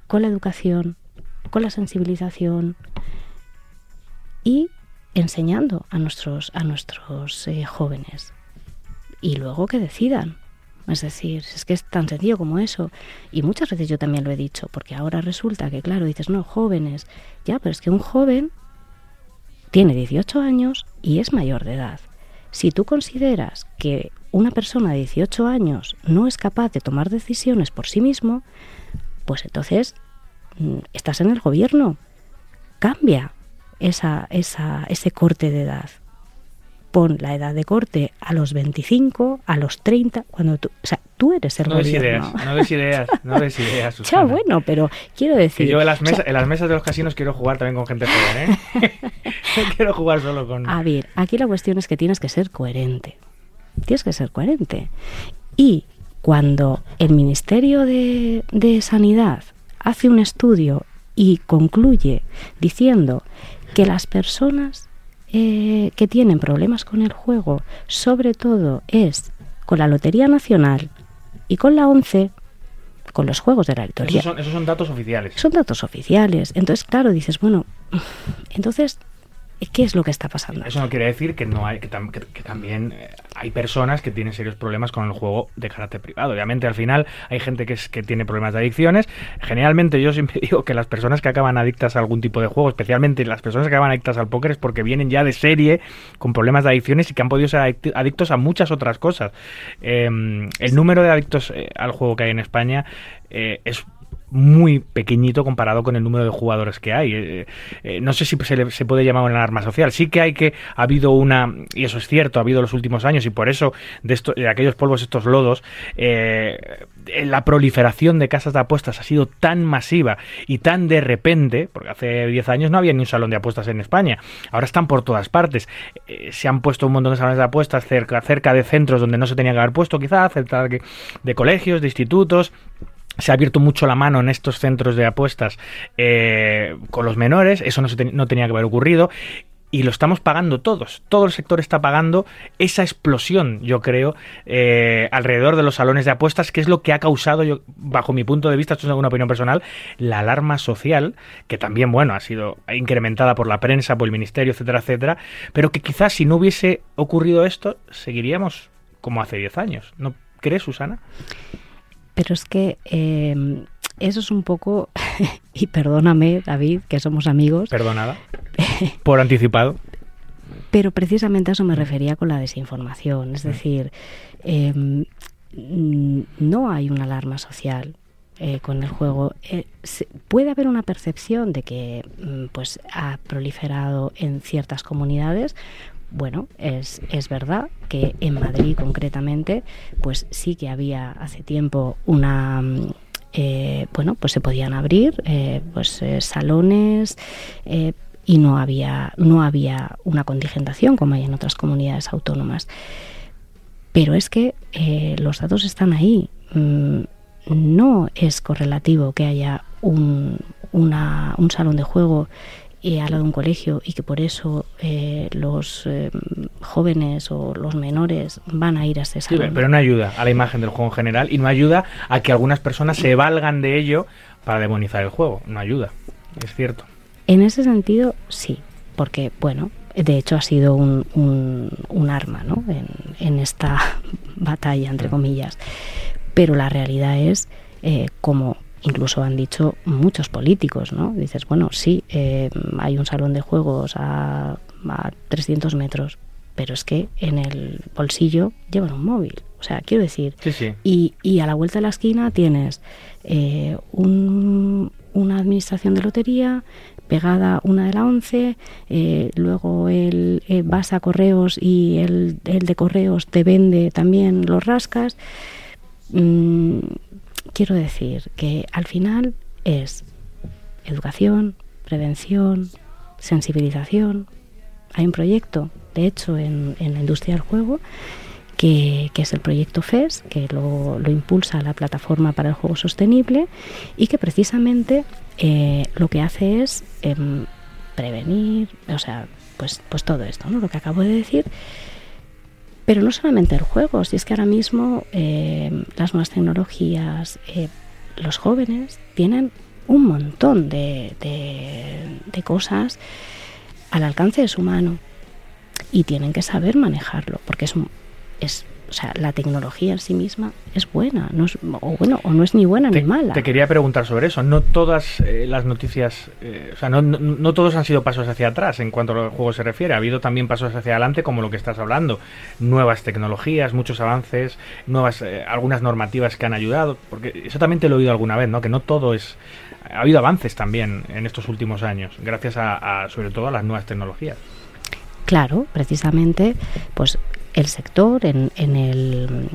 con la educación, con la sensibilización y enseñando a nuestros, a nuestros eh, jóvenes. Y luego que decidan. Es decir, es que es tan sencillo como eso. Y muchas veces yo también lo he dicho, porque ahora resulta que, claro, dices, no, jóvenes. Ya, pero es que un joven tiene 18 años y es mayor de edad. Si tú consideras que una persona de 18 años no es capaz de tomar decisiones por sí mismo, pues entonces mm, estás en el gobierno. Cambia esa, esa, ese corte de edad pon la edad de corte a los 25, a los 30, cuando tú, o sea, tú eres el no gobierno. ideas, no des ideas, no des ideas. Ya, bueno, pero quiero decir... Que yo en las, mesas, en las mesas de los casinos quiero jugar también con gente joven, ¿eh? quiero jugar solo con... A ver, aquí la cuestión es que tienes que ser coherente. Tienes que ser coherente. Y cuando el Ministerio de, de Sanidad hace un estudio y concluye diciendo que las personas eh, que tienen problemas con el juego, sobre todo es con la Lotería Nacional y con la ONCE, con los juegos de la lotería. Esos son, esos son datos oficiales. Son datos oficiales. Entonces, claro, dices, bueno, entonces ¿Qué es lo que está pasando? Eso no quiere decir que no hay que, tam que, que también eh, hay personas que tienen serios problemas con el juego de carácter privado. Obviamente, al final hay gente que, es, que tiene problemas de adicciones. Generalmente yo siempre digo que las personas que acaban adictas a algún tipo de juego, especialmente las personas que acaban adictas al póker, es porque vienen ya de serie con problemas de adicciones y que han podido ser adictos a muchas otras cosas. Eh, el número de adictos eh, al juego que hay en España eh, es muy pequeñito comparado con el número de jugadores que hay. Eh, eh, no sé si se, le, puede llamar una alarma social. Sí que hay que ha habido una y eso es cierto, ha habido los últimos años y por eso de, esto, de aquellos polvos, estos lodos, eh, la proliferación de casas de apuestas ha sido tan masiva y tan de repente, porque hace 10 años no había ni un salón de apuestas en España. Ahora están por todas partes. Se han puesto un montón de salones de apuestas cerca, cerca de centros donde no se tenía que haber puesto, quizás, cerca de colegios, de institutos se ha abierto mucho la mano en estos centros de apuestas eh, con los menores, eso no, se no tenía que haber ocurrido. Y lo estamos pagando todos. Todo el sector está pagando esa explosión, yo creo, eh, alrededor de los salones de apuestas, que es lo que ha causado, yo, bajo mi punto de vista, esto es una opinión personal, la alarma social, que también, bueno, ha sido incrementada por la prensa, por el ministerio, etcétera, etcétera, pero que quizás si no hubiese ocurrido esto, seguiríamos como hace 10 años. ¿No crees, Susana? Pero es que eh, eso es un poco, y perdóname, David, que somos amigos. Perdonada. Por anticipado. Pero precisamente a eso me refería con la desinformación. Es decir, eh, no hay una alarma social. Eh, con el juego eh, se, puede haber una percepción de que mm, pues ha proliferado en ciertas comunidades bueno, es, es verdad que en Madrid concretamente, pues sí que había hace tiempo una eh, bueno, pues se podían abrir eh, pues eh, salones y no había no había una contingentación como hay en otras comunidades autónomas. Pero es que los datos están ahí. Mm, no es correlativo que haya un, un salón de juego eh, al lado de un colegio y que por eso eh, los eh, jóvenes o los menores van a ir a este salón. Sí, pero no ayuda a la imagen del juego en general y no ayuda a que algunas personas se valgan de ello para demonizar el juego. No ayuda, es cierto. En ese sentido, sí, porque, bueno, de hecho ha sido un, un, un arma ¿no? en, en, esta batalla, entre comillas. Pero la realidad es, eh, como incluso han dicho muchos políticos, ¿no? Dices, bueno, sí, eh, hay un salón de juegos a, a 300 metros, pero es que en el bolsillo llevan un móvil. O sea, quiero decir, sí, sí. Y, y, a la vuelta de la esquina tienes eh, un, una administración de lotería, pegada una de la 11, eh, luego el, eh, vas a correos y el, el, de correos te vende también los rascas. Mm, quiero decir que al final es educación, prevención, sensibilización. Hay un proyecto, de hecho, en, en la industria del juego que, es el proyecto FES, que lo, impulsa la Plataforma para el Juego Sostenible y que precisamente eh, lo que hace es em, prevenir, o sea, pues, pues todo esto, ¿no? lo que acabo de decir. Pero no solamente el juego, si es que ahora mismo em, las nuevas tecnologías, eh, los jóvenes tienen un montón de, de cosas al alcance de su mano y tienen que saber manejarlo, porque es es o sea, la tecnología en sí misma es buena, no es, o bueno, o no es ni buena ni mala. Te quería preguntar sobre eso. No todas eh, las noticias, eh, o sea, no, no, todos han sido pasos hacia atrás en cuanto a los juegos se refiere. Ha habido también pasos hacia adelante, como lo que estás hablando. Nuevas tecnologías, muchos avances, nuevas, eh, algunas normativas que han ayudado. Porque eso también te lo he oído alguna vez, ¿no? Que no todo es. Ha habido avances también en estos últimos años, gracias a sobre todo a las nuevas tecnologías. Claro, precisamente, pues el sector en, en el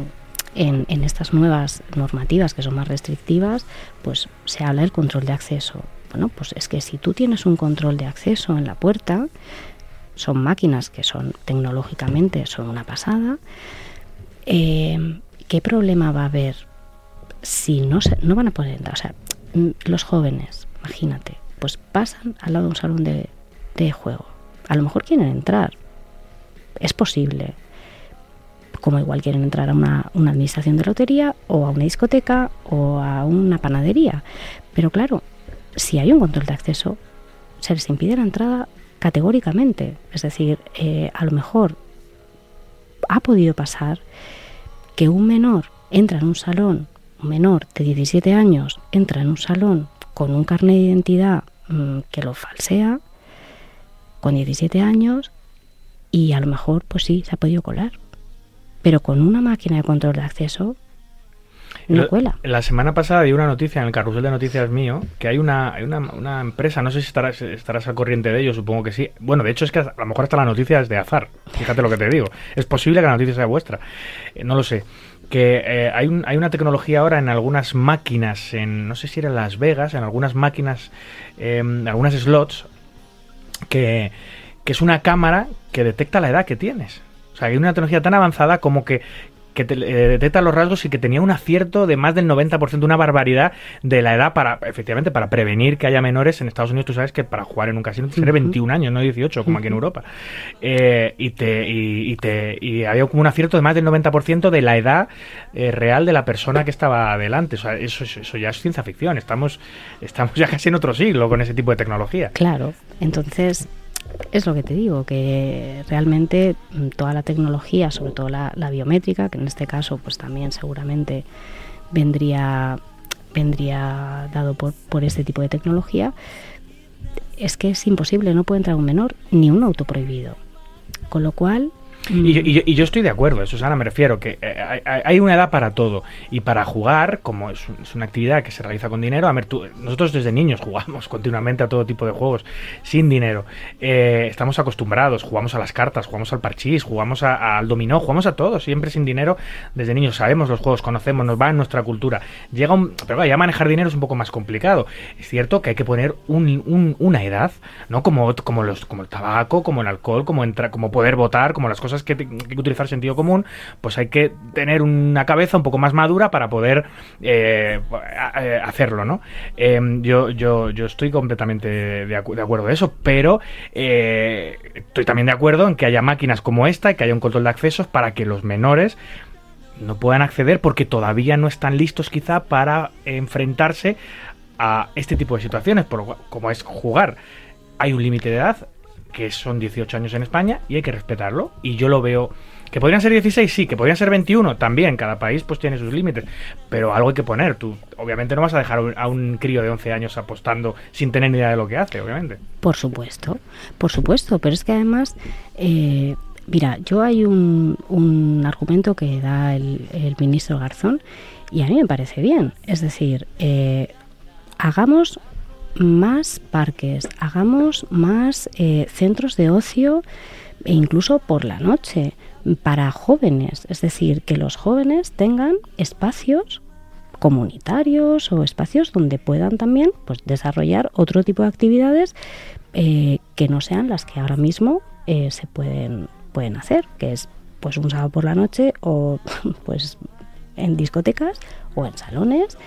en, en, estas nuevas normativas que son más restrictivas, pues se habla del control de acceso. Bueno, pues es que si tú tienes un control de acceso en la puerta, son máquinas que son tecnológicamente son una pasada. Eh, ¿Qué problema va a haber si no se, no van a poder entrar? O sea, los jóvenes, imagínate, pues pasan al lado de un salón de, de juego. A lo mejor quieren entrar, es posible, como igual quieren entrar a una, administración de lotería o a una discoteca o a una panadería. Pero claro, si hay un control de acceso, se les impide la entrada categóricamente. Es decir, eh, a lo mejor ha podido pasar que un menor entra en un salón, un menor de 17 años entra en un salón con un carnet de identidad mm, que lo falsea, con 17 años, y a lo mejor, pues sí, se ha podido colar pero con una máquina de control de acceso no cuela. La semana pasada di una noticia en el carrusel de noticias mío que hay una, una, una, empresa, no sé si estarás, estarás al corriente de ello, supongo que sí. Bueno, de hecho es que a lo mejor hasta la noticia es de azar, fíjate lo que te digo. Es posible que la noticia sea vuestra, eh, no lo sé. Que eh, hay, un, hay una tecnología ahora en algunas máquinas, en no sé si era en Las Vegas, en algunas máquinas, en em, algunas slots, que, que es una cámara que detecta la edad que tienes sea, hay una tecnología tan avanzada como que, que te, eh, detecta los rasgos y que tenía un acierto de más del 90%, una barbaridad de la edad para, efectivamente, para prevenir que haya menores. En Estados Unidos tú sabes que para jugar en un casino tienes que 21 años, no 18, como aquí en Europa. Eh, y, te, y, te, y había como un acierto de más del 90% de la edad eh, real de la persona que estaba adelante. O sea, eso, eso ya es ciencia ficción. Estamos, estamos ya casi en otro siglo con ese tipo de tecnología. Claro. Entonces, es lo que te digo, que realmente mm, toda la tecnología, sobre todo la, biométrica, que en este caso pues también seguramente vendría, vendría dado por, por este tipo de tecnología, es que es imposible, no puede entrar un menor ni un auto prohibido. Con lo cual, y, yo estoy de acuerdo, Susana, me refiero que eh, hay, una edad para todo. Y para jugar, como es, una actividad que se realiza con dinero, a ver, nosotros desde niños jugamos continuamente a todo tipo de juegos sin dinero. Eh, estamos acostumbrados, jugamos a las cartas, jugamos al parchís, jugamos al dominó, jugamos a todo, siempre sin dinero. Desde niños sabemos los juegos, conocemos, nos va en nuestra cultura. Llega un, pero ya manejar dinero es un poco más complicado. Es cierto que hay que poner una edad, ¿no? Como, como, los, como el tabaco, como el alcohol, como, entra, como poder votar, como las cosas que, hay que utilizar sentido común, pues hay que tener una cabeza un poco más madura para poder eh, hacerlo, ¿no? Em, yo, yo, yo estoy completamente de, acuerdo de eso, pero eh, estoy también de acuerdo en que haya máquinas como esta y que haya un control de accesos para que los menores no puedan acceder porque todavía no están listos quizá para enfrentarse a este tipo de situaciones, como es jugar. Hay un límite de edad, que son 18 años en España y hay que respetarlo. Y yo lo veo. Que podrían ser 16, sí, que podrían ser 21 también, cada país pues tiene sus límites, pero algo hay que poner, tú obviamente no vas a dejar a un crío de 11 años apostando sin tener ni idea de lo que hace, obviamente. Por supuesto, por supuesto, pero es que además, eh, mira, yo hay un, un argumento que da el, el, ministro Garzón y a mí me parece bien, es decir, eh, hagamos más parques, hagamos más eh, centros de ocio e incluso por la noche para jóvenes, es decir, que los jóvenes tengan espacios comunitarios o espacios donde puedan también pues, desarrollar otro tipo de actividades eh, que no sean las que ahora mismo eh, se pueden, pueden hacer, que es pues un sábado por la noche o pues en discotecas o en salones,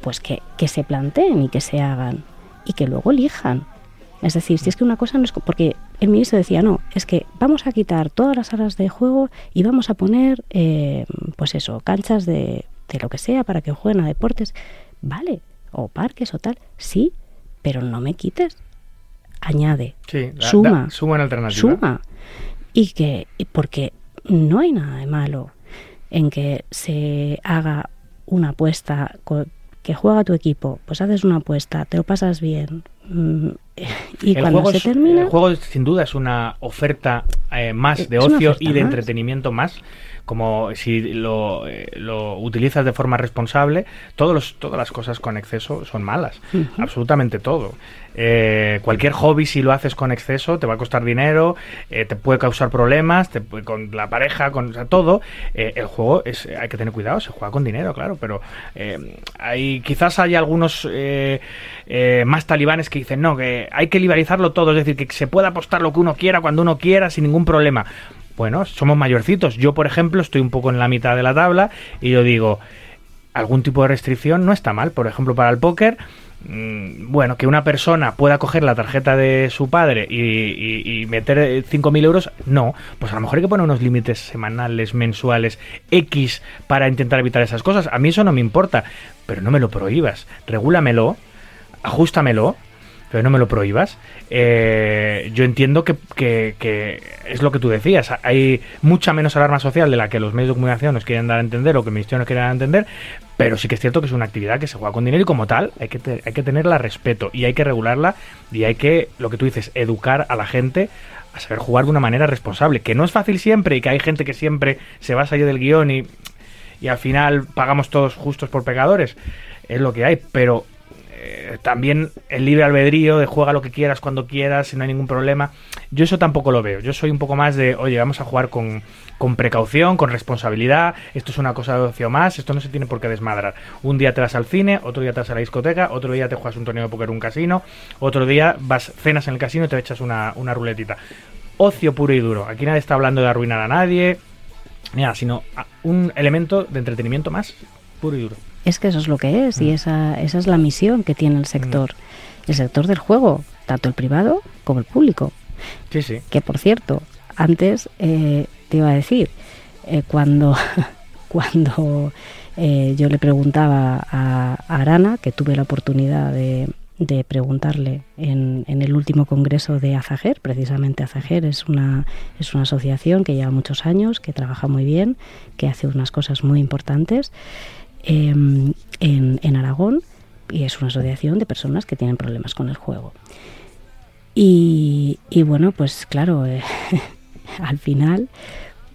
pues que, que se planteen y que se hagan y que luego elijan. Es decir, si es que una cosa no es... Porque el ministro decía, no, es que vamos a quitar todas las salas de juego y vamos a poner, eh, pues eso, canchas de, de lo que sea para que jueguen a deportes. Vale, o parques o tal, sí, pero no me quites. Añade, Sí, da- suma, da- suma en alternativa. suma. Y que, y porque no hay nada de malo en que se haga una apuesta, que juega tu equipo, pues haces una apuesta, te lo pasas bien. mm, Y el cuando se es- termina, El juego sin duda es una oferta eh, más de ocio y de más. entretenimiento más. Como si lo, eh, lo utilizas de forma responsable, todos los, todas las cosas con exceso son malas. Absolutamente todo. Eh, cualquier hobby, si lo haces con exceso, te va a costar dinero, eh, te puede causar problemas, te puede- con la pareja, con o sea, todo. Eh, el juego es, hay que tener cuidado, se juega con dinero, claro, pero hay, quizás hay algunos más talibanes que dicen, no, que hay que liberalizarlo todo, es decir, que se pueda apostar lo que uno quiera cuando uno quiera sin ningún problema. Bueno, somos mayorcitos. Yo, por ejemplo, estoy un poco en la mitad de la tabla y yo digo, algún tipo de restricción no está mal. Por ejemplo, para el póker, mm, bueno, que una persona pueda coger la tarjeta de su padre y, y- y meter eh, 5.000 euros, no. Pues a lo mejor hay que poner unos límites semanales, mensuales, X, para intentar evitar esas cosas. A mí eso no me importa, pero no me lo prohíbas. Regúlamelo, ajustamelo, pero no me lo prohíbas. Eh, yo entiendo que, es lo que tú decías. Hay mucha menos alarma social de la que los medios de comunicación nos quieren dar a entender o que el ministerio nos quiere dar a entender, pero sí que es cierto que es una actividad que se juega con dinero y como tal hay que, tenerla respeto y hay que regularla y hay que, lo que tú dices, educar a la gente a saber jugar de una manera responsable, que no es fácil siempre y que hay gente que siempre se va a salir del guion y, y al final pagamos todos justos por pecadores, es lo que hay, pero también el libre albedrío de juega lo que quieras cuando quieras y no hay ningún problema. Yo eso tampoco lo veo. Yo soy un poco más de, oye, vamos a jugar con, con precaución, con responsabilidad. Esto es una cosa de ocio más. Esto no se tiene por qué desmadrar. Un día te vas al cine, otro día te vas a la discoteca, otro día te juegas un torneo de póker en un casino, otro día vas cenas en el casino y te echas una, una ruletita. Ocio puro y duro. Aquí nadie está hablando de arruinar a nadie, nada, sino un elemento de entretenimiento más puro y duro. Es que eso es lo que es y Mm. esa, esa es la misión que tiene el sector. El sector del juego, tanto el privado como el público. Sí, sí. Que por cierto, antes eh, te iba a decir, eh, cuando, cuando eh, yo le preguntaba a, a Arana, que tuve la oportunidad de, de preguntarle en, en el último congreso de Azager, precisamente Azager es una, es una asociación que lleva muchos años, que trabaja muy bien, que hace unas cosas muy importantes eh, en, en Aragón y es una asociación de personas que tienen problemas con el juego. Y, y bueno, pues claro, eh, al final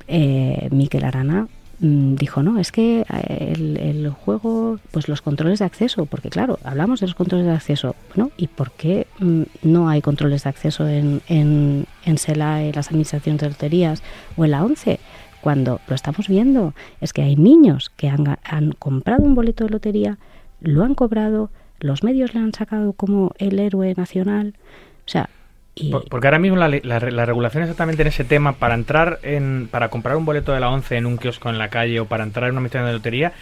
eh, Miquel Arana mm, dijo, no, es que eh, el, el juego, pues los controles de acceso, porque claro, hablamos de los controles de acceso, ¿no? ¿Y por qué mm, no hay controles de acceso en, en, en SELAE, las administraciones de loterías o en la ONCE? Cuando lo estamos viendo, es que hay niños que han, comprado un boleto de lotería, lo han cobrado, los medios le han sacado como el héroe nacional, o sea, Porque ahora mismo la, la la regulación exactamente en ese tema, para entrar en, para comprar un boleto de la 11 en un kiosco en la calle o para entrar en una administración de lotería,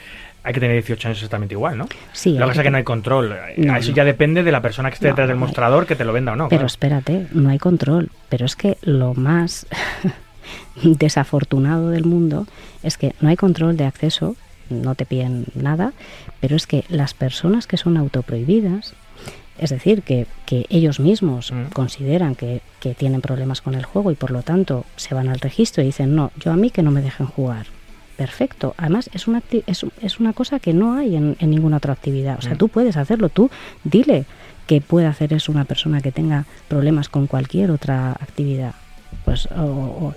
hay que tener 18 años exactamente igual, ¿no? Sí, Lo que pasa es que no hay control. No, Eso no. ya depende de la persona que esté No, detrás del mostrador que te lo venda o no. Pero claro. espérate, no hay control. Pero es que lo más desafortunado del mundo es que no hay control de acceso, no te piden nada, pero es que las personas que son autoprohibidas, es decir, que, que ellos mismos Mm. consideran que, que tienen problemas con el juego y por lo tanto se van al registro y dicen, no, yo a mí que no me dejen jugar. Perfecto. Además, es una, es, es una cosa que no hay en, en ninguna otra actividad. O sea, Mm. tú puedes hacerlo, tú dile que puede hacer eso una persona que tenga problemas con cualquier otra actividad. Pues, o, o-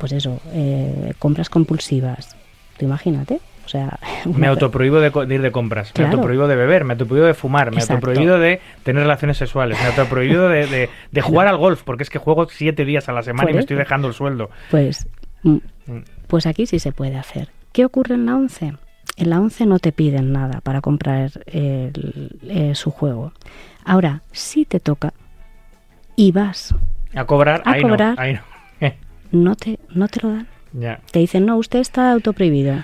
pues eso, eh, compras compulsivas. Tú imagínate. O sea, Me autoprohíbo de, ir de compras, Claro. me autoprohíbo de beber, me autoprohíbo de fumar, me Exacto. autoprohíbo de tener relaciones sexuales, me autoprohíbo de, de, de jugar al golf, porque es que juego siete días a la semana y me estoy dejando el sueldo. Pues, mm, Mm. pues aquí sí se puede hacer. ¿Qué ocurre en la 11? En la 11 no te piden nada para comprar el- eh, su juego. Ahora, si te toca y vas, A cobrar, A ahí cobrar. no, ahí no. No te, no te lo dan. ya. Te dicen, no, usted está autoprohibido.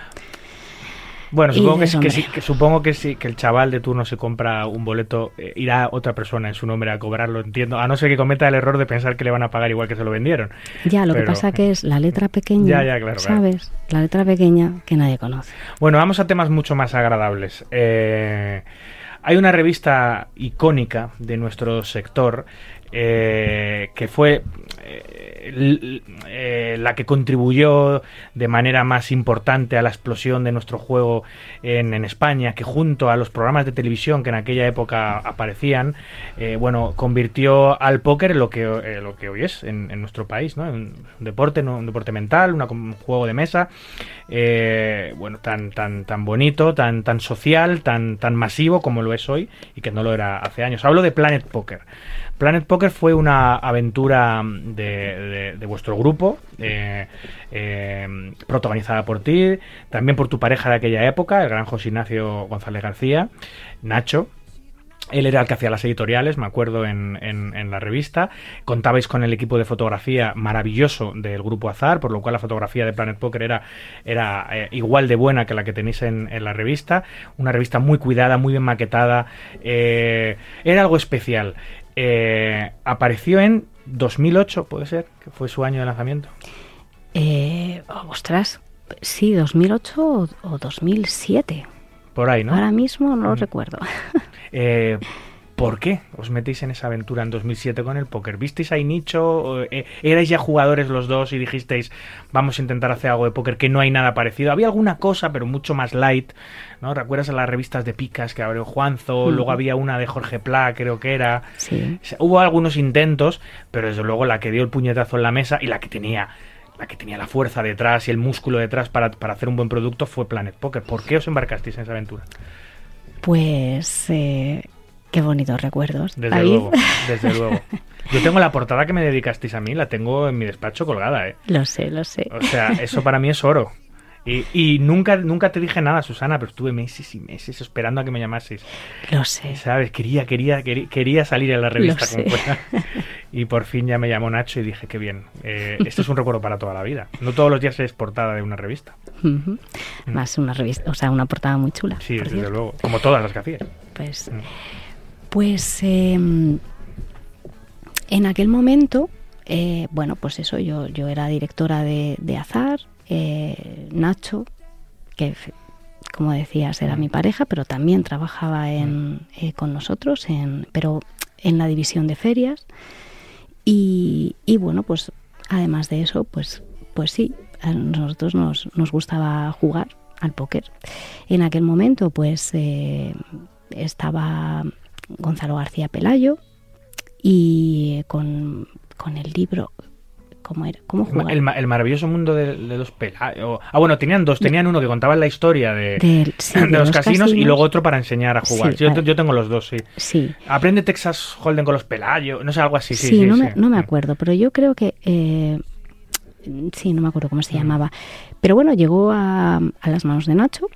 Bueno, supongo que, sí- que hombre. sí, que supongo que sí, que el chaval de turno se compra un boleto, eh, irá otra persona en su nombre a cobrarlo, entiendo, a no ser que cometa el error de pensar que le van a pagar igual que se lo vendieron. Ya, lo Pero- que pasa que es la letra pequeña, Ya, ya, claro, claro. ¿sabes? La letra pequeña que nadie conoce. Bueno, vamos a temas mucho más agradables. Eh, hay una revista icónica de nuestro sector eh, que fue eh, eh, la que contribuyó de manera más importante a la explosión de nuestro juego en, España, que junto a los programas de televisión que en aquella época aparecían, eh, bueno, convirtió al póker en lo que, lo que hoy es en, nuestro país, ¿no? Un deporte, ¿no? un deporte mental, un juego de mesa, bueno, tan, tan, tan bonito, tan, tan social, tan, tan masivo como lo es hoy y que no lo era hace años. Hablo de Planet Poker. Planet Poker fue una aventura de, vuestro grupo, eh, eh, protagonizada por ti, también por tu pareja de aquella época, el gran José Ignacio González García, Nacho. Él era el que hacía las editoriales, me acuerdo, en, la revista. Contabais con el equipo de fotografía maravilloso del grupo Azar, por lo cual la fotografía de Planet Poker era, eh, igual de buena que la que tenéis en, la revista. Una revista muy cuidada, muy bien maquetada. era algo especial. Eh, apareció en 2008, puede ser, que fue su año de lanzamiento. Eh, oh, ostras, sí, 2008 o, o 2007. Por ahí, ¿no? Ahora mismo no lo Mm. recuerdo. Eh, ¿Por qué os metéis en esa aventura en 2007 con el póker? ¿Visteis ahí nicho? ¿O, eh, ¿Erais ya jugadores los dos y dijisteis, vamos a intentar hacer algo de póker que no hay nada parecido? Había alguna cosa, pero mucho más light, ¿no? ¿Recuerdas a las revistas de picas que abrió Juanzo? Mm. Luego había una de Jorge Pla, creo que era. Sí. Hubo algunos intentos, pero desde luego la que dio el puñetazo en la mesa y la que tenía la que tenía la fuerza detrás y el músculo detrás para, para hacer un buen producto fue Planet Poker. ¿Por qué os embarcasteis en esa aventura? Pues eh, qué bonitos recuerdos. Desde David. luego, desde luego. Yo tengo la portada que me dedicasteis a mí, la tengo en mi despacho colgada, ¿eh? Lo sé, lo sé. O sea, eso para mí es oro. Y, y nunca, nunca te dije nada, Susana, pero estuve meses y meses esperando a que me llamaseis. Lo sé. ¿Sabes? Quería, quería, quería, quería salir en la revista como fuera. Y por fin ya me llamó Nacho y dije, qué bien. Eh, esto es un recuerdo para toda la vida. No todos los días es portada de una revista. Ujú. Más una revista, o sea, una portada muy chula. Mm. Sí, desde cierto. luego. Como todas las que hacías. Pues, Mm. Pues eh, en aquel momento, eh, bueno, pues eso, yo, yo era directora de, de Azar, eh, Nacho, que como decías era mi pareja, pero también trabajaba en, eh, con nosotros, en, pero en la división de ferias. Y, y bueno, pues además de eso, pues, pues sí, a nosotros nos, nos gustaba jugar al póker. En aquel momento, pues eh, estaba Gonzalo García Pelayo y con, con el libro, ¿cómo era? ¿Cómo jugar? El, el maravilloso mundo de, de los pelados. Ah, bueno, tenían dos. Tenían uno que contaba la historia de, sí, de los, los casinos, y luego otro para enseñar a jugar. Sí, yo, vale. yo tengo los dos, sí. Sí, Aprende Texas Hold'em con los pelayos. No sé, algo así. Sí, sí, sí, no. Me, no me acuerdo, pero yo creo que... eh, sí, no me acuerdo cómo se Mm. llamaba. Pero bueno, llegó a, a las manos de Nacho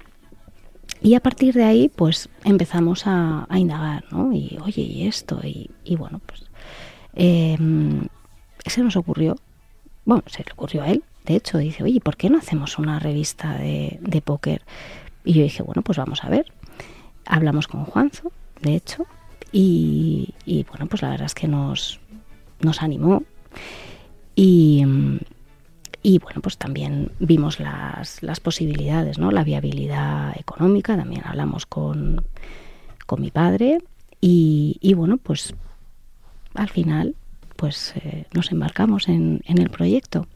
y a partir de ahí pues empezamos a, indagar, ¿no? Y oye, y esto, y, bueno, pues eh, se nos ocurrió, bueno, se le ocurrió a él, de hecho, dice, oye, ¿por qué no hacemos una revista de, de póker? Y yo dije, bueno, pues vamos a ver. Hablamos con Juanzo, de hecho, y, y, bueno, pues la verdad es que nos, nos animó. Y, y bueno, pues también vimos las, las posibilidades, ¿no? La viabilidad económica, también hablamos con, con mi padre y, y bueno, pues al final pues eh, nos embarcamos en, en el proyecto.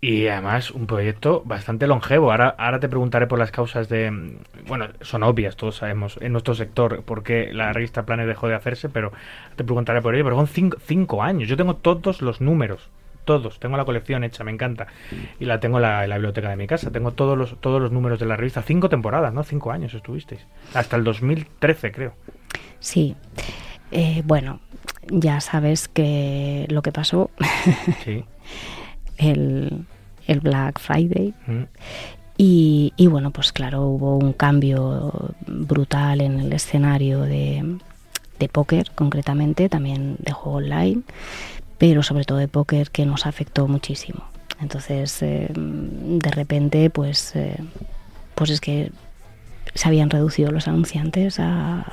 Y además un proyecto bastante longevo. Ahora, ahora te preguntaré por las causas de... Bueno, son obvias, todos sabemos en nuestro sector por qué la revista Planes dejó de hacerse, pero te preguntaré por ello. Pero son cinco, cinco años. Yo tengo todos los números. Todos. Tengo la colección hecha, me encanta. Y la tengo en la, en la biblioteca de mi casa. Tengo todos los, todos los números de la revista. Cinco temporadas, ¿no? Cinco años estuvisteis. Hasta el 2013, creo. Sí. Eh, bueno, ya sabes que lo que pasó, Sí. el, el Black Friday, Mm. Y, y bueno, pues claro, hubo un cambio brutal en el escenario de, de póker, concretamente, también de juego online, pero sobre todo de póker que nos afectó muchísimo. Entonces, eh, de repente, pues, eh, pues es que se habían reducido los anunciantes a,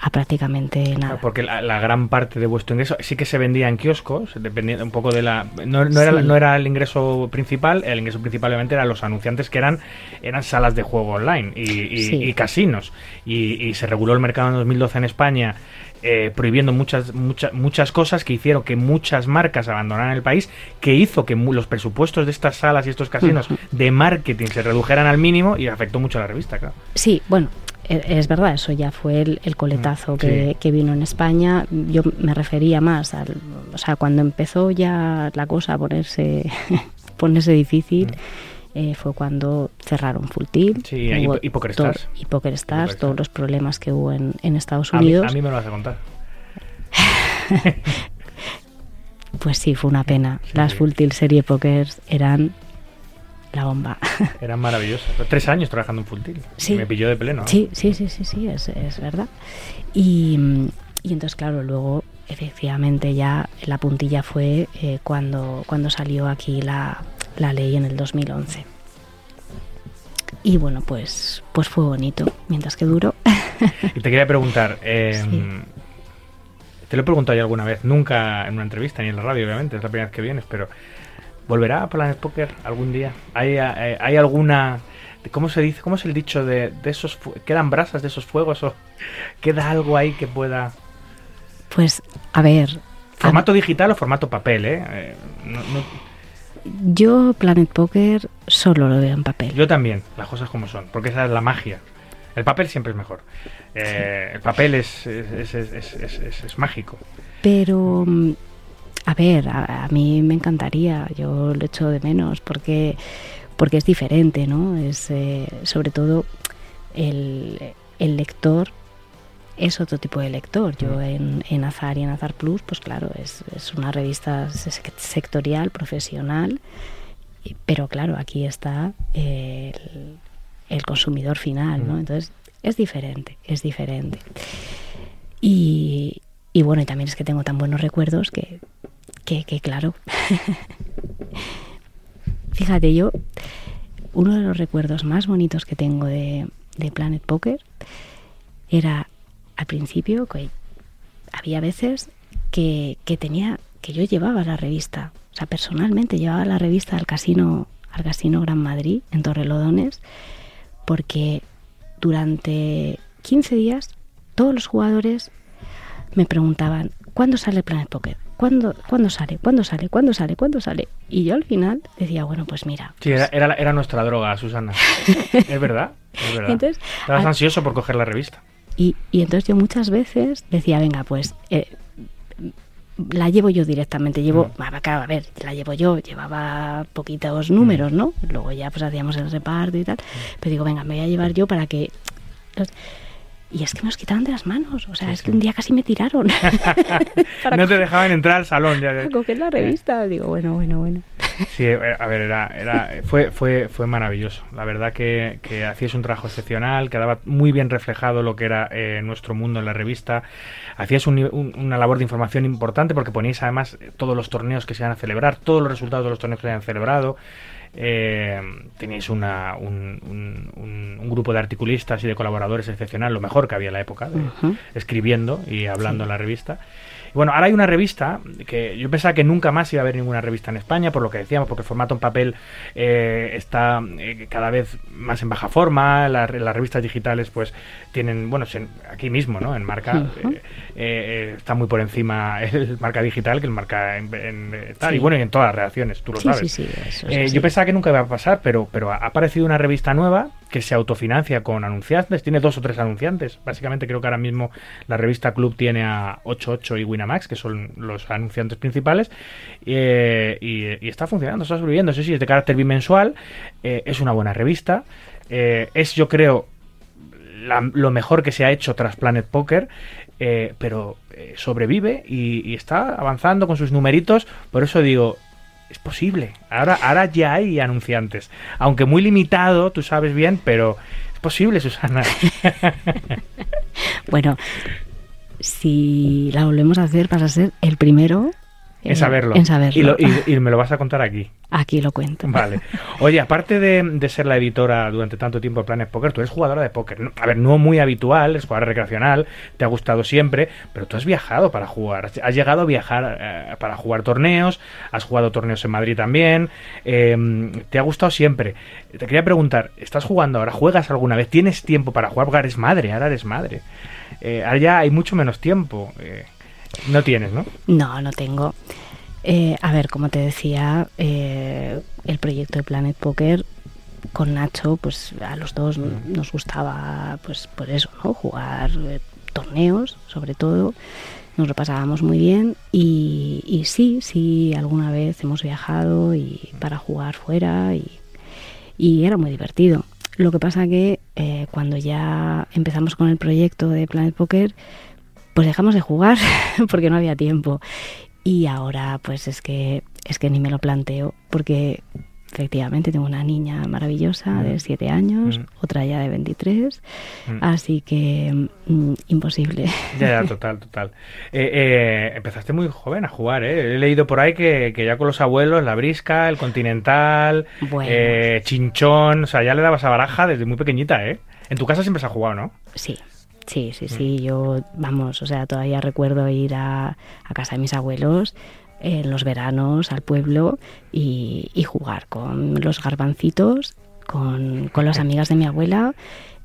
a prácticamente nada. Porque la, la gran parte de vuestro ingreso sí que se vendía en kioscos, dependiendo un poco de la... No, no era, no era el ingreso principal, el ingreso principal obviamente eran los anunciantes que eran, eran salas de juego online y, y- Sí. y casinos. Y, y se reguló el mercado en 2012 en España. Eh, prohibiendo muchas, muchas muchas cosas que hicieron que muchas marcas abandonaran el país, que hizo que los presupuestos de estas salas y estos casinos de marketing se redujeran al mínimo y afectó mucho a la revista, claro. Sí, bueno, e- es verdad, eso ya fue el, el coletazo Mm, que, que vino en España. Yo me refería más al. O sea, cuando empezó ya la cosa a ponerse, ponerse difícil. Eh, fue cuando cerraron Full Tilt, Mm. Sí, y- hubo y Poker to- Stars. y Poker Stars, Poker todos los problemas que hubo en, en Estados A mí, Unidos. a mí me lo vas a contar. Pues sí, fue una pena. Sí. Las Full Tilt Serie Pokers eran la bomba. Eran maravillosas. Tres años trabajando en Full Tilt. Sí. Me pilló de pleno. ¿no? Sí, sí, sí, sí, sí, es, es verdad. Y, y entonces, claro, luego, efectivamente, ya la puntilla fue eh, cuando, cuando salió aquí la, la ley en el 2011. Y bueno, pues, pues fue bonito, mientras que duró. Y te quería preguntar, eh, Sí. te lo he preguntado ya alguna vez, nunca en una entrevista ni en la radio, obviamente, es la primera vez que vienes, pero ¿volverá a Planet Poker algún día? ¿Hay, eh, hay alguna... ¿Cómo se dice? ¿Cómo es el dicho de, de esos... ¿Quedan brasas de esos fuegos o queda algo ahí que pueda... Pues, a ver, Formato digital o formato papel, ¿eh? Eh, no- no- yo Planet Poker solo lo veo en papel. yo también, las cosas como son, porque esa es la magia. El papel siempre es mejor. Eh, el papel es, es, es- es- es- mágico. Pero, mm, a ver, a, a mí me encantaría, yo lo echo de menos porque, porque es diferente, ¿no? Es eh, sobre todo el, el lector es otro tipo de lector. Yo en, en Azar y en Azar Plus, pues claro, es, es una revista sec- sectorial, profesional, pero claro, aquí está eh, el, el consumidor final, ¿no? Mm. Entonces es diferente, es diferente. Y, y bueno, y también es que tengo tan buenos recuerdos que, que, que claro. Fíjate, yo, uno de los recuerdos más bonitos que tengo de, de Planet Poker era al principio que había veces que, que tenía, que yo llevaba la revista, o sea, personalmente llevaba la revista al casino, al casino Gran Madrid, en Torrelodones, porque durante 15 días todos los jugadores me preguntaban, ¿cuándo sale Planet Poker? ¿Cuándo, ¿Cuándo sale? ¿Cuándo sale? ¿Cuándo sale? ¿Cuándo sale? Y yo al final decía, bueno, pues mira. Sí, era, era, la- era nuestra droga, Susana. es verdad, es verdad. Entonces, Estabas al- ansioso por coger la revista. Y, y entonces yo muchas veces decía, venga, pues eh, la llevo yo directamente. Llevo, Mm. a, claro, a ver, la llevo yo, llevaba poquitos números, ¿no? Luego ya pues hacíamos el reparto y tal. Pero digo, venga, me voy a llevar yo para que... los- Y es que los quitaban de las manos. O sea, Sí, es que un día casi me tiraron. no te dejaban entrar al salón. Ya, para coger la revista. Digo, bueno, bueno, bueno. Sí, eh, a ver, era, era, fue, fue, fue maravilloso. La verdad que, que hacías un trabajo excepcional, quedaba muy bien reflejado lo que era eh, nuestro mundo en la revista. Hacías un un- una labor de información importante porque poníais además eh, todos los torneos que se iban a celebrar, todos los resultados de los torneos que se habían celebrado. Eh, teníais una, un, un- un- grupo de articulistas y de colaboradores excepcional, lo mejor que había en la época, de- escribiendo y hablando en la revista. Bueno, ahora hay una revista que yo pensaba que nunca más iba a haber ninguna revista en España, por lo que decíamos, porque el formato en papel eh, está eh, cada vez más en baja forma, la- las revistas digitales pues tienen, bueno, aquí mismo, ¿no? En marca eh, eh, está muy por encima el marca digital que el marca en, en- tal, Sí. y bueno, y en todas las redacciones, tú lo Sí, sabes. sí. Eso Eh, yo pensaba pensaba que nunca iba a pasar, pero, pero ha aparecido una revista nueva que se autofinancia con anunciantes, tiene dos o tres anunciantes. Básicamente creo que ahora mismo la revista Club tiene a 88 y Winamax, que son los anunciantes principales, eh, y, está funcionando, está sobreviviendo. Sí, sí, es de carácter bimensual, eh, es una buena revista, eh, es yo creo lo mejor que se ha hecho tras Planet Poker, pero sobrevive y está avanzando con sus numeritos, por eso digo, es posible. Ahora, ahora ya hay anunciantes. Aunque muy limitado, tú sabes bien, pero es posible, Susana. bueno, si la volvemos a hacer, vas a ser el primero en saberlo. En saberlo. Y, me lo vas a contar aquí. Aquí lo cuento. Vale. Oye, aparte de, ser la editora durante tanto tiempo de Planet Poker, tú eres jugadora de póker. A ver, no muy habitual, es jugadora recreacional, te ha gustado siempre, pero tú has viajado para jugar. Has llegado a viajar eh, para jugar torneos, has jugado torneos en Madrid también, em, te ha gustado siempre. Te quería preguntar, ¿estás jugando ahora? ¿Juegas alguna vez? ¿Tienes tiempo para jugar? Porque eres madre, ahora eres madre. Eh, ahora ya hay mucho menos tiempo. No tienes, ¿no? No, no tengo. Eh, a ver, como te decía, eh, el proyecto de Planet Poker con Nacho, pues a los dos nos gustaba, pues por eso, ¿no? Jugar eh, torneos, sobre todo. Nos lo pasábamos muy bien y, y, sí, sí, alguna vez hemos viajado y para jugar fuera y, y era muy divertido. Lo que pasa que cuando ya empezamos con el proyecto de Planet Poker, pues dejamos de jugar porque no había tiempo. Y ahora pues es que es que ni me lo planteo porque efectivamente tengo una niña maravillosa mm. de 7 años, mm. otra ya de 23, mm. así que imposible. Ya, ya, total, total. Eh, eh, empezaste muy joven a jugar, ¿eh? He leído por ahí que, ya con los abuelos, la brisca, el continental, eh, chinchón, o sea, ya le dabas a baraja desde muy pequeñita, ¿eh? En tu casa siempre se ha jugado, ¿no? Sí, Sí, sí, sí, yo, vamos, o sea, todavía recuerdo ir a, casa de mis abuelos en los veranos al pueblo y, jugar con los garbancitos, con, con las amigas de mi abuela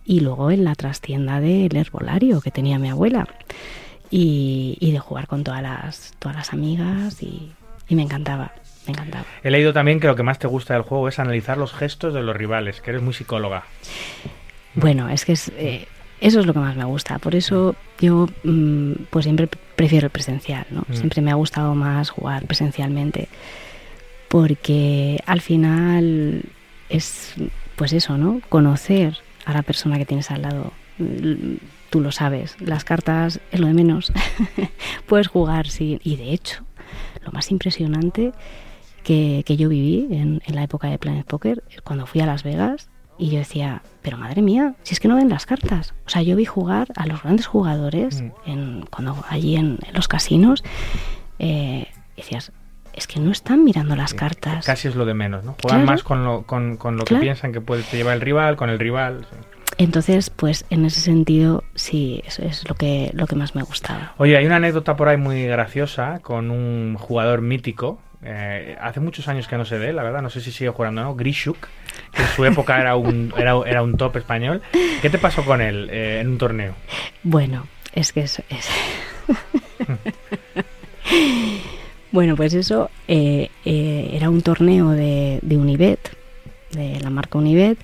y luego en la trastienda del herbolario que tenía mi abuela y, de jugar con todas las, todas las amigas y, me encantaba. Me encantaba. He leído también que lo que más te gusta del juego es analizar los gestos de los rivales, que eres muy psicóloga. Bueno, es que es, eh, eso es lo que más me gusta. Por eso yo mm, pues siempre prefiero el presencial, ¿no? Mm. Siempre me ha gustado más jugar presencialmente. Porque al final es pues eso, ¿no? Conocer a la persona que tienes al lado. Tú lo sabes, las cartas es lo de menos. Puedes jugar, sí. Y de hecho, lo más impresionante que, que yo viví en, en la época de Planet Poker, cuando fui a Las Vegas, y yo decía, pero madre mía, si es que no ven las cartas. O sea, yo vi jugar a los grandes jugadores mm. en, cuando allí en, los casinos. Eh, decías, es que no están mirando las cartas. Casi es lo de menos, ¿no? Juegan más con lo, con, con lo que piensan que puede te llevar el rival, con el rival. Entonces, pues en ese sentido, sí, eso es lo que, lo que más me gustaba. Oye, hay una anécdota por ahí muy graciosa con un jugador mítico. Eh, hace muchos años que no se ve, la verdad, no sé si sigue jugando, ¿no? Grishuk en su época era un, era, era un top español. ¿Qué te pasó con él eh, en un torneo? Bueno, es que es... bueno, pues eso eh, eh, era un torneo de, de Univet, de la marca Univet,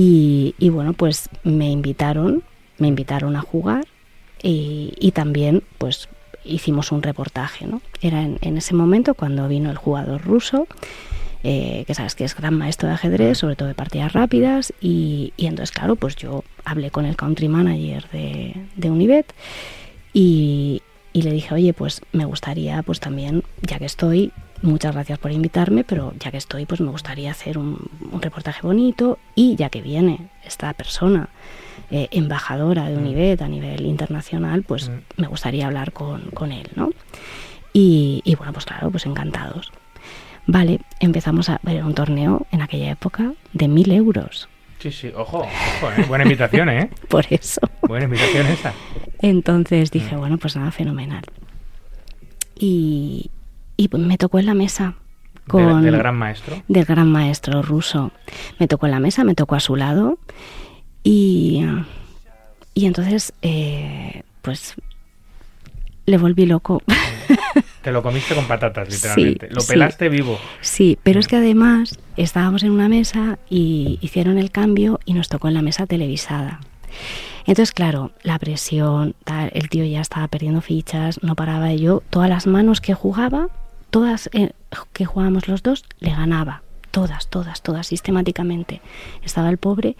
y, bueno, pues me invitaron, me invitaron a jugar y, también pues hicimos un reportaje, ¿no? Era en, ese momento cuando vino el jugador ruso eh, que sabes que es gran maestro de ajedrez, sobre todo de partidas rápidas, y, entonces, claro, pues yo hablé con el country manager de, de Univet y, le dije, oye, pues me gustaría, pues también, ya que estoy, muchas gracias por invitarme, pero ya que estoy, pues me gustaría hacer un, reportaje bonito y ya que viene esta persona, eh, embajadora de mm. Univet a nivel internacional, pues mm. me gustaría hablar con, con él, ¿no? Y, y, bueno, pues claro, pues encantados. Vale, empezamos a ver un torneo en aquella época de mil euros. Sí, sí, ojo, ojo ¿eh? buena invitación, ¿eh? Por eso. Buena invitación esa. Entonces dije, mm. bueno, pues nada, fenomenal. Y, y me tocó en la mesa. Con, ¿Del gran maestro? Del gran maestro ruso. Me tocó en la mesa, me tocó a su lado. Y, y entonces, eh, pues le volví loco. Te lo comiste con patatas, literalmente. Sí, lo sí. pelaste vivo. Sí, pero es que además estábamos en una mesa y hicieron el cambio y nos tocó en la mesa televisada. Entonces, claro, la presión, tal, el tío ya estaba perdiendo fichas, no paraba yo. Todas las manos que jugaba, todas eh, que jugábamos los dos, le ganaba. Todas, todas, todas, sistemáticamente. Estaba el pobre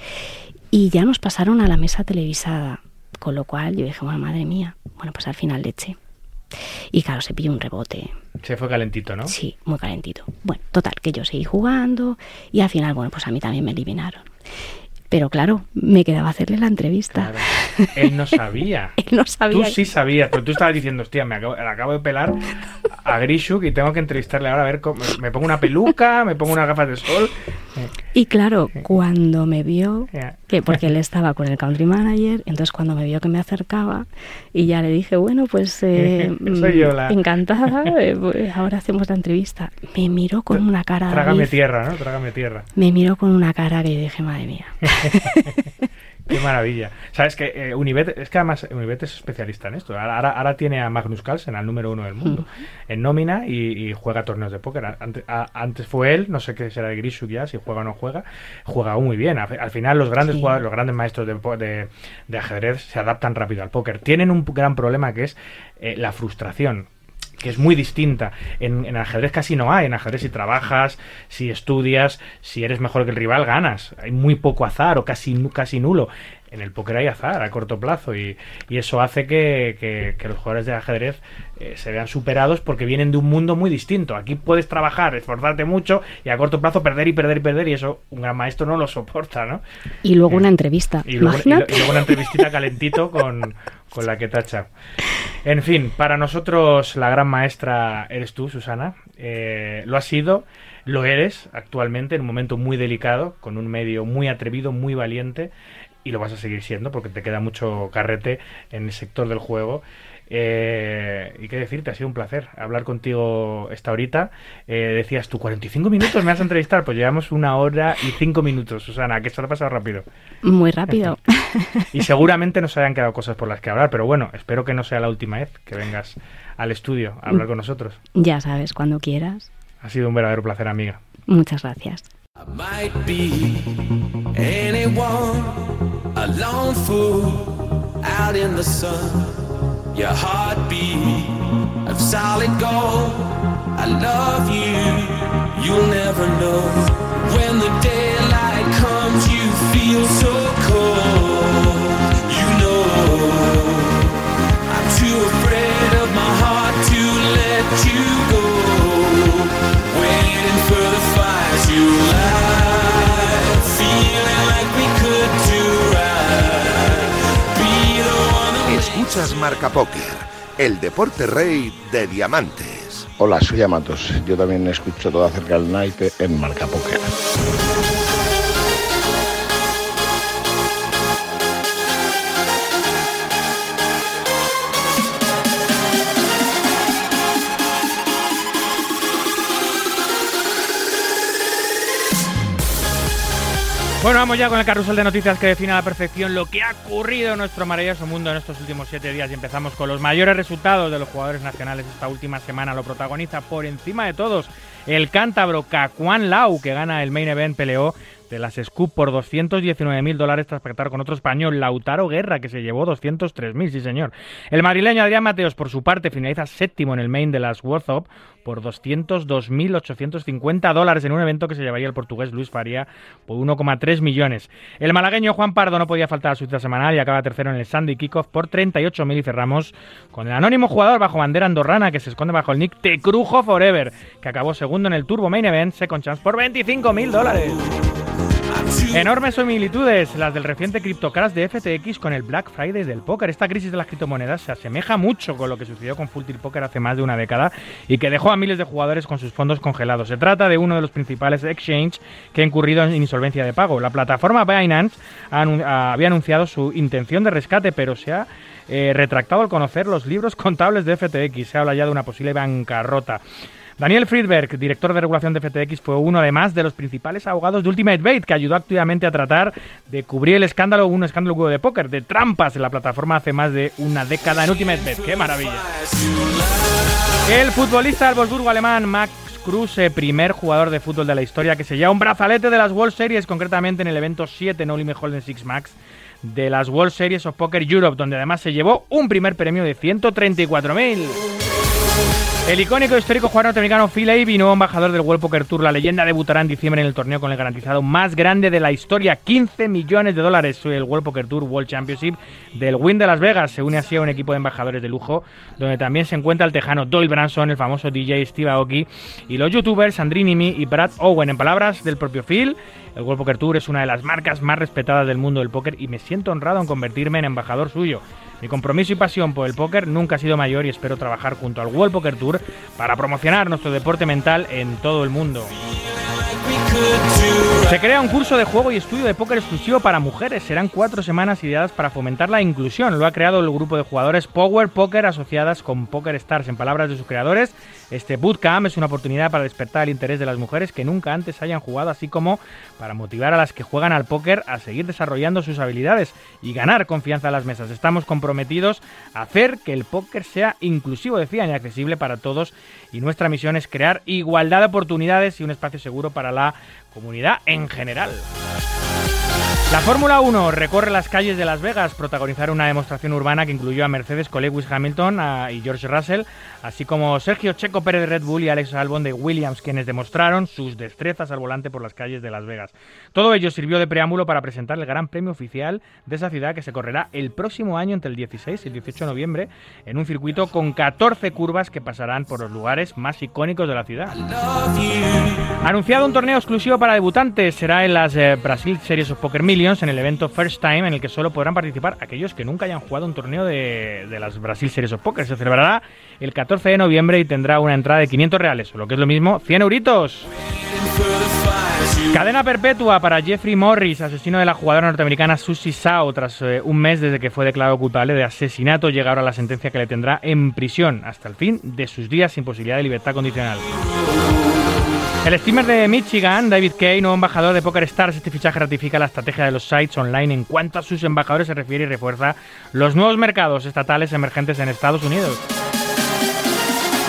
y ya nos pasaron a la mesa televisada. Con lo cual yo dije, bueno, madre mía, bueno, pues al final le eché. Y claro, se pilló un rebote. Se fue calentito, ¿no? Sí, muy calentito. Bueno, total, que yo seguí jugando y al final, bueno, pues a mí también me eliminaron. Pero claro, me quedaba hacerle la entrevista. Claro. Él no sabía. Él no sabía. Tú sí sabías, pero tú estabas diciendo, hostia, me acabo, de pelar a Grishuk y tengo que entrevistarle ahora a ver cómo. Me pongo una peluca, me pongo unas gafas de sol. Y claro, cuando me vio, que porque él estaba con el country manager, entonces cuando me vio que me acercaba y ya le dije, bueno, pues eh, Soy yo la- encantada, eh, pues ahora hacemos la entrevista. Me miró con una cara. Trágame David, tierra, ¿no? Trágame tierra. Me miró con una cara que yo dije, madre mía. Qué maravilla. Sabes que eh, Unibet, es que además Unibet es especialista en esto. Ahora, ahora, tiene a Magnus Carlsen, al número uno del mundo, en nómina y, y juega torneos de póker. A- Antes, fue él, no sé qué será de Grishuk ya, si juega o no juega, juega muy bien. Al, al final los grandes Sí. jugadores, los grandes maestros de, po- de- de ajedrez se adaptan rápido al póker. Tienen un gran problema que es eh, la frustración que es muy distinta. En, en ajedrez casi no hay. En ajedrez si trabajas, si estudias, si eres mejor que el rival, ganas. Hay muy poco azar o casi, casi nulo. En el póker hay azar a corto plazo y, y eso hace que, que- que los jugadores de ajedrez eh, se vean superados porque vienen de un mundo muy distinto. Aquí puedes trabajar, esforzarte mucho y a corto plazo perder y perder y perder y eso un gran maestro no lo soporta, ¿no? Y luego una entrevista. Y luego, y luego una entrevistita calentito con, con la que tacha. En fin, para nosotros la gran maestra eres tú, Susana. Eh, lo has sido, lo eres actualmente en un momento muy delicado, con un medio muy atrevido, muy valiente, y lo vas a seguir siendo porque te queda mucho carrete en el sector del juego. Eh, y qué decirte, ha sido un placer hablar contigo esta horita. Eh, decías tú, 45 minutos me vas a entrevistar, pues llevamos una hora y cinco minutos, Susana, que esto te ha pasado rápido. Muy rápido. Y seguramente nos hayan quedado cosas por las que hablar, pero bueno, espero que no sea la última vez que vengas al estudio a hablar con nosotros. ya sabes, cuando quieras. Ha sido un verdadero placer, amiga. Muchas gracias. I might be anyone, a lone fool out in the sun. Your heartbeat of solid gold. I love you, you'll never know. When the daylight comes, you feel so Marca Póker, el deporte rey de diamantes. Hola, soy Amatos. Yo también escucho todo acerca del naipe en Marca Póker. Bueno, vamos ya con el carrusel de noticias que define a la perfección lo que ha ocurrido en nuestro maravilloso mundo en estos últimos siete días y empezamos con los mayores resultados de los jugadores nacionales esta última semana. Lo protagoniza por encima de todos el cántabro Cacuán Lau, que gana el main event peleó de las Scoop por 219.000 dólares tras pactar con otro español, Lautaro Guerra, que se llevó 203.000, sí señor. El madrileño Adrián Mateos, por su parte, finaliza séptimo en el main de las World Up por 202.850 dólares en un evento que se llevaría el portugués Luis Faría por 1,3 millones. El malagueño Juan Pardo no podía faltar a su cita semanal y acaba tercero en el Sandy Kickoff por 38.000 y cerramos con el anónimo jugador bajo bandera andorrana que se esconde bajo el nick Tecrujo Forever, que acabó segundo en el Turbo Main Event Second Chance por 25.000 dólares. Enormes similitudes las del reciente CryptoCrash de FTX con el Black Friday del póker. Esta crisis de las criptomonedas se asemeja mucho con lo que sucedió con Full Tilt Poker hace más de una década y que dejó a miles de jugadores con sus fondos congelados. Se trata de uno de los principales exchange que ha incurrido en insolvencia de pago. La plataforma Binance había anunciado su intención de rescate, pero se ha eh, retractado al conocer los libros contables de FTX. Se habla ya de una posible bancarrota. Daniel Friedberg, director de regulación de FTX, fue uno además de los principales abogados de Ultimate Bait, que ayudó activamente a tratar de cubrir el escándalo, un escándalo de póker, de trampas en la plataforma hace más de una década en Ultimate Bet. ¡Qué maravilla! El futbolista del alemán Max Kruse, primer jugador de fútbol de la historia que se lleva un brazalete de las World Series, concretamente en el evento 7 No Limit Hold'em 6 Max de las World Series of Poker Europe, donde además se llevó un primer premio de 134.000. El icónico histórico jugador norteamericano Phil Ivey, nuevo embajador del World Poker Tour, la leyenda debutará en diciembre en el torneo con el garantizado más grande de la historia, 15 millones de dólares. El World Poker Tour World Championship del Win de Las Vegas se une así a un equipo de embajadores de lujo, donde también se encuentra el tejano Doyle Branson, el famoso DJ Steve Aoki y los youtubers Sandrini Mi y Brad Owen. En palabras del propio Phil, el World Poker Tour es una de las marcas más respetadas del mundo del póker y me siento honrado en convertirme en embajador suyo. Mi compromiso y pasión por el póker nunca ha sido mayor y espero trabajar junto al World Poker Tour para promocionar nuestro deporte mental en todo el mundo. Se crea un curso de juego y estudio de póker exclusivo para mujeres. Serán cuatro semanas ideadas para fomentar la inclusión. Lo ha creado el grupo de jugadores Power Poker asociadas con Poker Stars. En palabras de sus creadores, este bootcamp es una oportunidad para despertar el interés de las mujeres que nunca antes hayan jugado, así como para motivar a las que juegan al póker a seguir desarrollando sus habilidades y ganar confianza en las mesas. Estamos comprometidos a hacer que el póker sea inclusivo, decían, y accesible para todos. Y nuestra misión es crear igualdad de oportunidades y un espacio seguro para la comunidad en general. La Fórmula 1 recorre las calles de Las Vegas, protagonizar una demostración urbana que incluyó a Mercedes con Lewis Hamilton y George Russell, así como Sergio Checo Pérez de Red Bull y Alex Albon de Williams, quienes demostraron sus destrezas al volante por las calles de Las Vegas. Todo ello sirvió de preámbulo para presentar el Gran Premio oficial de esa ciudad que se correrá el próximo año entre el 16 y el 18 de noviembre en un circuito con 14 curvas que pasarán por los lugares más icónicos de la ciudad. Anunciado un torneo exclusivo para debutantes, será en las eh, Brasil Series of Poker Millions, en el evento First Time, en el que solo podrán participar aquellos que nunca hayan jugado un torneo de, las Brasil Series of Poker. Se celebrará el 14 de noviembre y tendrá una entrada de 500 reales, o lo que es lo mismo, 100 euritos. Cadena perpetua para Jeffrey Morris, asesino de la jugadora norteamericana Susie Sao, tras eh, un mes desde que fue declarado culpable de asesinato, llega ahora la sentencia que le tendrá en prisión hasta el fin de sus días sin posibilidad de libertad condicional. El streamer de Michigan, David Kay, nuevo embajador de Poker Stars, este fichaje ratifica la estrategia de los sites online en cuanto a sus embajadores se refiere y refuerza los nuevos mercados estatales emergentes en Estados Unidos.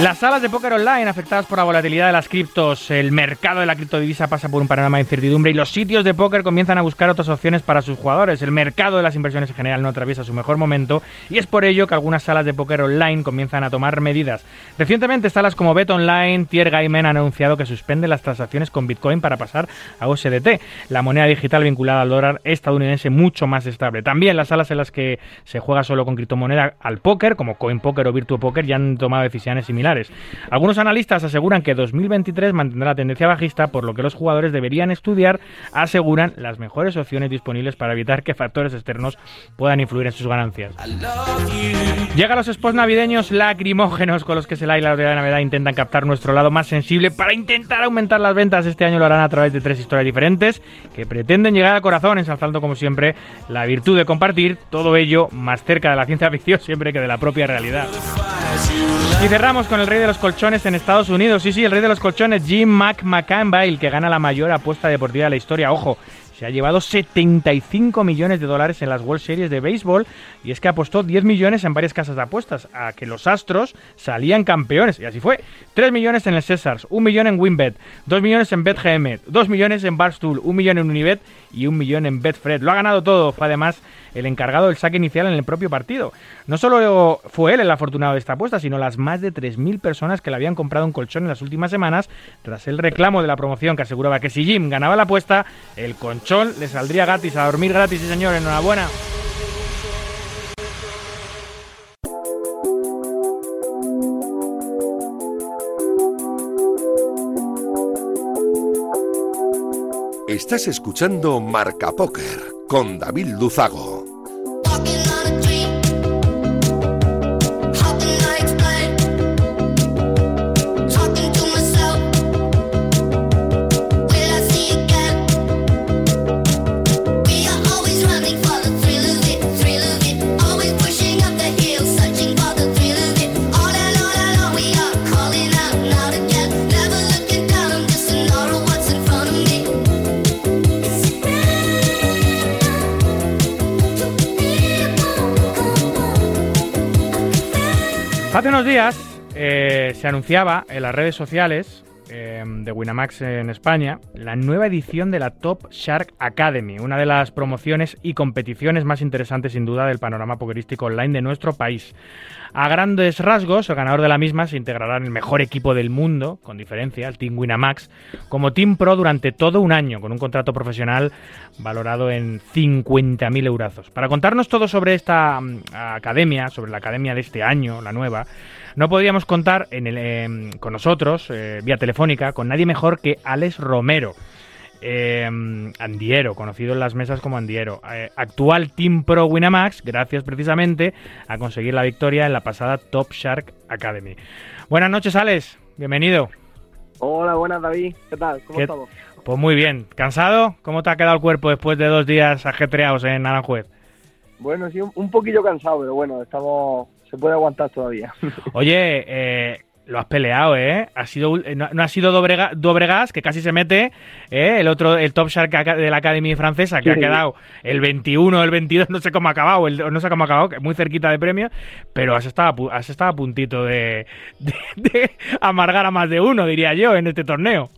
Las salas de póker online afectadas por la volatilidad de las criptos, el mercado de la criptodivisa pasa por un panorama de incertidumbre y los sitios de póker comienzan a buscar otras opciones para sus jugadores. El mercado de las inversiones en general no atraviesa su mejor momento y es por ello que algunas salas de póker online comienzan a tomar medidas. Recientemente salas como Bet Online, Tier Gaimen han anunciado que suspenden las transacciones con Bitcoin para pasar a USDT, la moneda digital vinculada al dólar estadounidense mucho más estable. También las salas en las que se juega solo con criptomoneda al póker, como CoinPoker o Virtual Poker, ya han tomado decisiones similares. Algunos analistas aseguran que 2023 mantendrá la tendencia bajista, por lo que los jugadores deberían estudiar, aseguran, las mejores opciones disponibles para evitar que factores externos puedan influir en sus ganancias. Llega a los spots navideños lacrimógenos con los que Sela y la de Navidad intentan captar nuestro lado más sensible para intentar aumentar las ventas. Este año lo harán a través de tres historias diferentes que pretenden llegar al corazón, ensalzando como siempre la virtud de compartir todo ello más cerca de la ciencia ficción siempre que de la propia realidad. Y cerramos con el rey de los colchones en Estados Unidos. Sí, sí, el rey de los colchones, Jim McMcCain, que gana la mayor apuesta deportiva de la historia. Ojo, se ha llevado 75 millones de dólares en las World Series de béisbol y es que apostó 10 millones en varias casas de apuestas a que los Astros salían campeones y así fue. 3 millones en el Césars, 1 millón en WinBet, 2 millones en BetGM, 2 millones en Barstool, 1 millón en Unibet y 1 millón en Betfred. Lo ha ganado todo, además el encargado del saque inicial en el propio partido. No solo fue él el afortunado de esta apuesta, sino las más de 3.000 personas que le habían comprado un colchón en las últimas semanas tras el reclamo de la promoción que aseguraba que si Jim ganaba la apuesta, el colchón le saldría gratis, a dormir gratis, sí señor, enhorabuena. Estás escuchando Marca Póker con David Luzago. Hace días eh, se anunciaba en las redes sociales eh, de Winamax en España la nueva edición de la Top Shark Academy, una de las promociones y competiciones más interesantes sin duda del panorama pokerístico online de nuestro país. A grandes rasgos, el ganador de la misma se integrará en el mejor equipo del mundo, con diferencia, el Team Winamax, como Team Pro durante todo un año, con un contrato profesional valorado en 50.000 eurazos. Para contarnos todo sobre esta mm, academia, sobre la academia de este año, la nueva, no podríamos contar en el, em, con nosotros, eh, vía telefónica, con nadie mejor que Alex Romero. eh, Andiero, conocido en las mesas como Andiero, eh, actual Team Pro Winamax, gracias precisamente a conseguir la victoria en la pasada Top Shark Academy. Buenas noches, Alex, bienvenido. Hola, buenas David, ¿qué tal? ¿Cómo ¿Qué- estamos? Pues muy bien, ¿cansado? ¿Cómo te ha quedado el cuerpo después de dos días ajetreados en Aranjuez? Bueno, sí, un, un poquillo cansado, pero bueno, estamos, se puede aguantar todavía. Oye, eh, lo has peleado, ¿eh? Ha sido, ul- no, no ha sido Dobrega- Dobregas, que casi se mete, ¿eh? El otro, el Top Shark de la Academy francesa, que ha quedado el 21, el 22, no sé cómo ha acabado, el- no sé cómo ha acabado, que muy cerquita de premio, pero has estado, has estado a puntito de, de- de amargar a más de uno, diría yo, en este torneo.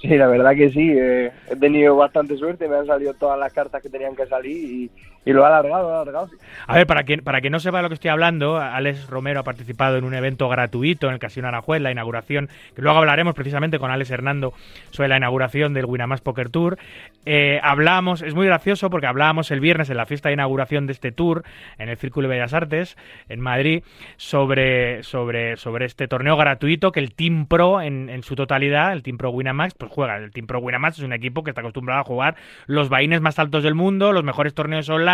Sí, la verdad que sí, eh, he tenido bastante suerte, me han salido todas las cartas que tenían que salir y, y lo he alargado, lo he alargado. A ver, para quien, para que no sepa de lo que estoy hablando, Alex Romero ha participado en un evento gratuito en el Casino Aranjuez, la inauguración, que luego hablaremos precisamente con Alex Hernando sobre la inauguración del Winamax Poker Tour. Eh, hablamos, es muy gracioso porque hablábamos el viernes en la fiesta de inauguración de este tour en el Círculo de Bellas Artes en Madrid sobre, sobre, sobre este torneo gratuito que el Team Pro en, en su totalidad, el Team Pro Winamax, pues juega. El Team Pro Winamax es un equipo que está acostumbrado a jugar los vaines más altos del mundo, los mejores torneos online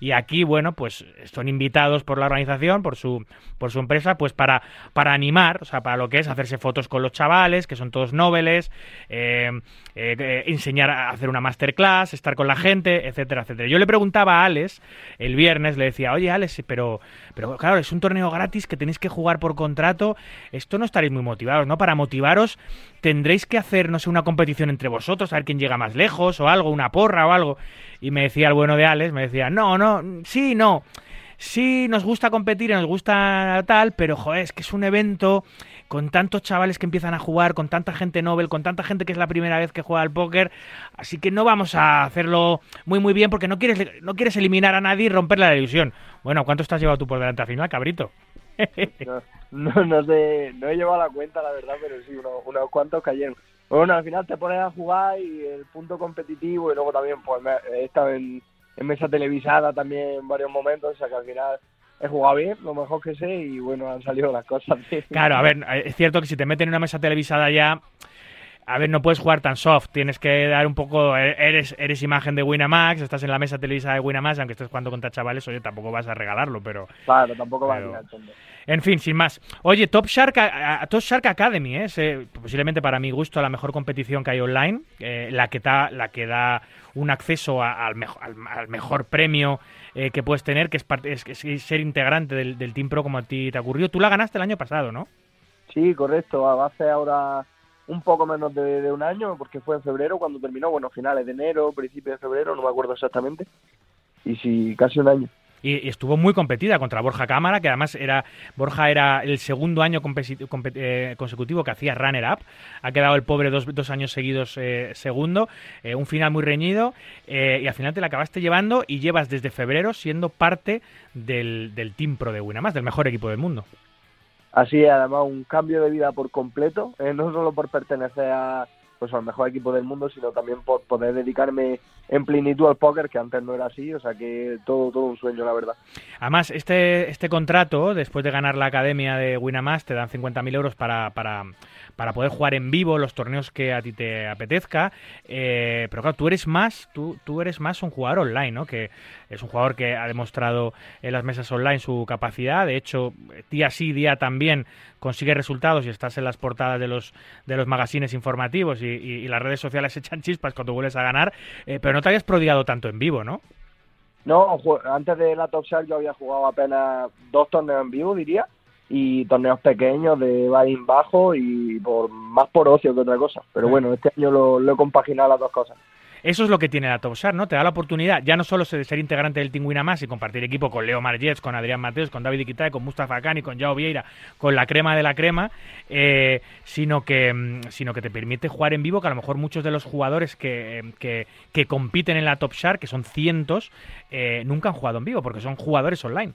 y aquí, bueno, pues son invitados por la organización, por su, por su empresa, pues para, para animar, o sea, para lo que es hacerse fotos con los chavales, que son todos nobles, eh, eh, eh, enseñar a hacer una masterclass, estar con la gente, etcétera, etcétera. Yo le preguntaba a Alex el viernes, le decía, oye Alex, pero, pero claro, es un torneo gratis que tenéis que jugar por contrato, esto no estaréis muy motivados, ¿no? Para motivaros tendréis que hacer, no sé, una competición entre vosotros, a ver quién llega más lejos o algo, una porra o algo. Y me decía el bueno de Alex, me decía, no, no, sí, no. Sí, nos gusta competir y nos gusta tal, pero joder, es que es un evento con tantos chavales que empiezan a jugar, con tanta gente Nobel, con tanta gente que es la primera vez que juega al póker, así que no vamos a hacerlo muy muy bien porque no quieres no quieres eliminar a nadie y romperle la ilusión. Bueno, ¿cuánto estás llevado tú por delante al final, cabrito? No, no, sé, no he llevado la cuenta, la verdad, pero sí, unos, cuantos cayeron. Bueno, al final te pones a jugar y el punto competitivo y luego también pues me, he estado en, mesa televisada también en varios momentos, o sea que al final he jugado bien, lo mejor que sé y bueno, han salido las cosas. Claro, a ver, es cierto que si te meten en una mesa televisada ya, a ver, no puedes jugar tan soft, tienes que dar un poco, eres, eres imagen de Winamax, estás en la mesa televisada de Winamax, aunque estés jugando contra chavales, oye, tampoco vas a regalarlo, pero... Claro, tampoco va Pero- a. En fin, sin más. Oye, Top Shark, a- a- Top Shark Academy, ¿eh? es eh, posiblemente para mi gusto la mejor competición que hay online, eh, la, que da, la que da un acceso a- al, mejo- al, al mejor premio eh, que puedes tener, que es, parte- es, es ser integrante del, del Team Pro como a ti te ocurrió. Tú la ganaste el año pasado, ¿no? Sí, correcto. Hace ahora un poco menos de, un año, porque fue en febrero cuando terminó, bueno, finales de enero, principios de febrero, no me acuerdo exactamente. Y sí, casi un año. Y, estuvo muy competida contra Borja Cámara, que además era Borja era el segundo año eh, consecutivo que hacía runner-up. Ha quedado el pobre dos, dos años seguidos eh, segundo. Eh, un final muy reñido. eh, y al final te la acabaste llevando y llevas desde febrero siendo parte del, del Team Pro de Winamax, del mejor equipo del mundo. Así además, un cambio de vida por completo, eh, no solo por pertenecer a, pues, al mejor equipo del mundo, sino también por poder dedicarme en plenitud al póker, que antes no era así, o sea que todo, todo un sueño, la verdad. Además, este, este contrato, después de ganar la academia de Winamax, te dan 50.000 euros para, para, para poder jugar en vivo los torneos que a ti te apetezca. Eh, pero claro, tú eres más, tú, tú eres más un jugador online, ¿no? Que es un jugador que ha demostrado en las mesas online su capacidad. De hecho, día sí, día también consigue resultados y estás en las portadas de los, de los magazines informativos y las redes sociales echan chispas cuando vuelves a ganar. Eh, pero no te hayas prodigado tanto en vivo, ¿no? No, antes de la Top Shark yo había jugado apenas dos torneos en vivo, diría, y torneos pequeños de buy-in bajo y por más por ocio que otra cosa. Pero bueno, este año lo, lo he compaginado las dos cosas. Eso es lo que tiene la Top Share, ¿no? Te da la oportunidad ya no solo de ser integrante del Team Winamax y compartir equipo con Leo Margets, con Adrián Mateos, con David Iquitae, con Mustafa Cani, con Jao Vieira, con la crema de la crema, eh, sino, que, mm, sino que te permite jugar en vivo, que a lo mejor muchos de los jugadores que, que, que compiten en la Top Share, que son cientos, eh, nunca han jugado en vivo, porque son jugadores online.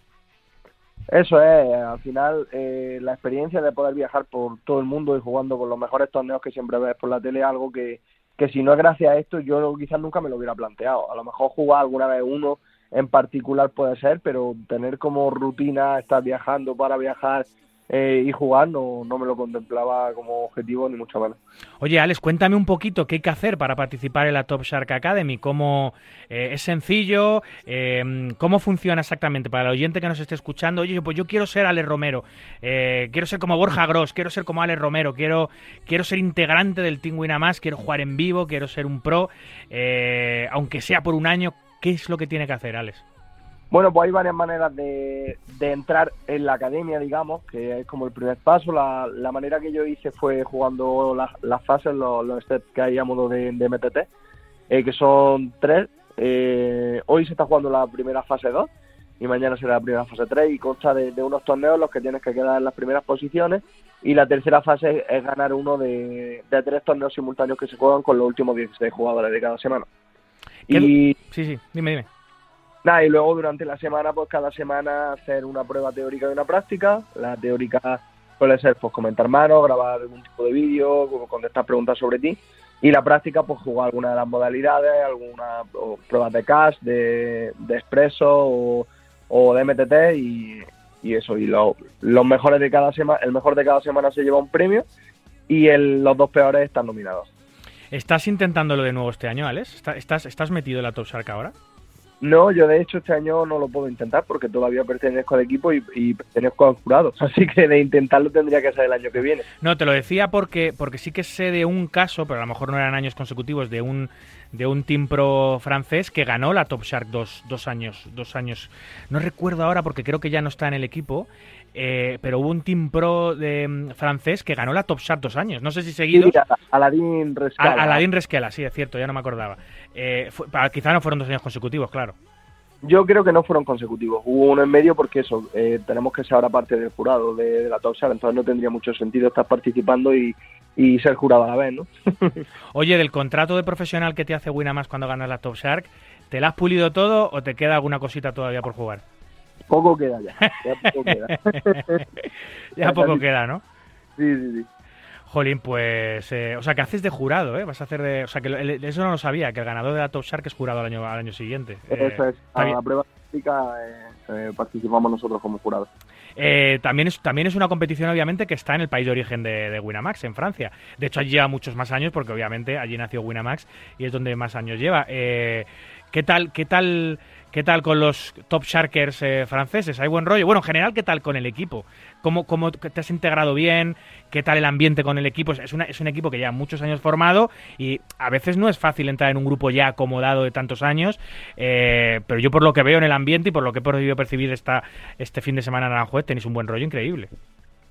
Eso es, al final eh, la experiencia de poder viajar por todo el mundo y jugando con los mejores torneos que siempre ves por la tele algo que, que si no es gracias a esto yo quizás nunca me lo hubiera planteado. A lo mejor jugar alguna vez uno en particular puede ser, pero tener como rutina estar viajando para viajar eh, y jugar no, no me lo contemplaba como objetivo ni mucho menos. Oye, Alex, cuéntame un poquito qué hay que hacer para participar en la Top Shark Academy. ¿Cómo eh, es sencillo? Eh, ¿Cómo funciona exactamente? Para el oyente que nos esté escuchando, oye, pues yo quiero ser Alex Romero, quiero ser como Borja Gross, quiero ser como Alex Romero, quiero, quiero ser integrante del Team Winamax, quiero jugar en vivo, quiero ser un pro, aunque sea por un año. ¿Qué es lo que tiene que hacer, Alex? Bueno, pues hay varias maneras de, entrar en la academia, digamos, que es como el primer paso. La, manera que yo hice fue jugando las, fases, los, los, steps que hay a modo de, MTT, eh, que son tres. Eh, hoy se está jugando la primera fase 2 y mañana será la primera fase 3 y consta de, unos torneos en los que tienes que quedar en las primeras posiciones y la tercera fase es ganar uno de, tres torneos simultáneos que se juegan con los últimos 16 jugadores de cada semana. Y... Sí, sí, dime, dime. Nada, y luego durante la semana, pues cada semana hacer una prueba teórica y una práctica. La teórica puede ser pues comentar manos, grabar algún tipo de vídeo, contestar preguntas sobre ti. Y la práctica, pues jugar alguna de las modalidades, alguna prueba de cash, de, de expreso o, de MTT y, eso. Y los mejores de cada semana, el mejor de cada semana se lleva un premio y el, los dos peores están nominados. ¿Estás intentándolo de nuevo este año, Alex? ¿Estás, estás metido en la Top Shark ahora? No, yo de hecho este año no lo puedo intentar porque todavía pertenezco al equipo y, pertenezco al jurado. Así que de intentarlo tendría que ser el año que viene. No, te lo decía porque, porque sí que sé de un caso, pero a lo mejor no eran años consecutivos, de un de un team pro francés que ganó la Top Shark dos, dos años. Dos años. No recuerdo ahora porque creo que ya no está en el equipo. Eh, pero hubo un team pro de, mm, francés que ganó la Top Shark dos años. No sé si seguidos. Sí, Aladín Resquela. Aladín Resquela, sí, es cierto, ya no me acordaba. Eh, quizá no fueron dos años consecutivos, claro. Yo creo que no fueron consecutivos. Hubo uno en medio porque eso, eh, tenemos que ser ahora parte del jurado de, la Top Shark, entonces no tendría mucho sentido estar participando y, ser jurado a la vez, ¿no? Oye, del contrato de profesional que te hace Winamax cuando ganas la Top Shark, ¿te la has pulido todo o te queda alguna cosita todavía por jugar? Poco queda ya. Ya poco queda. ya poco queda, ¿no? Sí, sí, sí. Jolín, pues, eh, o sea, que haces de jurado, ¿eh? Vas a hacer de, o sea, que eso no lo sabía, que el ganador de la Top Shark es jurado al año, al año siguiente. Eso es, a la prueba práctica eh, participamos nosotros como jurado. también, es, también es una competición, obviamente, que está en el país de origen de, de, Winamax, en Francia. De hecho, allí lleva muchos más años, porque obviamente allí nació Winamax y es donde más años lleva. ¿Qué tal, qué tal ¿Qué tal con los top sharkers eh, franceses? ¿Hay buen rollo? Bueno, en general, ¿qué tal con el equipo? ¿Cómo, ¿Cómo, te has integrado bien? ¿Qué tal el ambiente con el equipo? Es, una, es un equipo que ya muchos años formado y a veces no es fácil entrar en un grupo ya acomodado de tantos años, eh, pero yo por lo que veo en el ambiente y por lo que he podido percibir esta, este fin de semana en Aranjuez, tenéis un buen rollo increíble.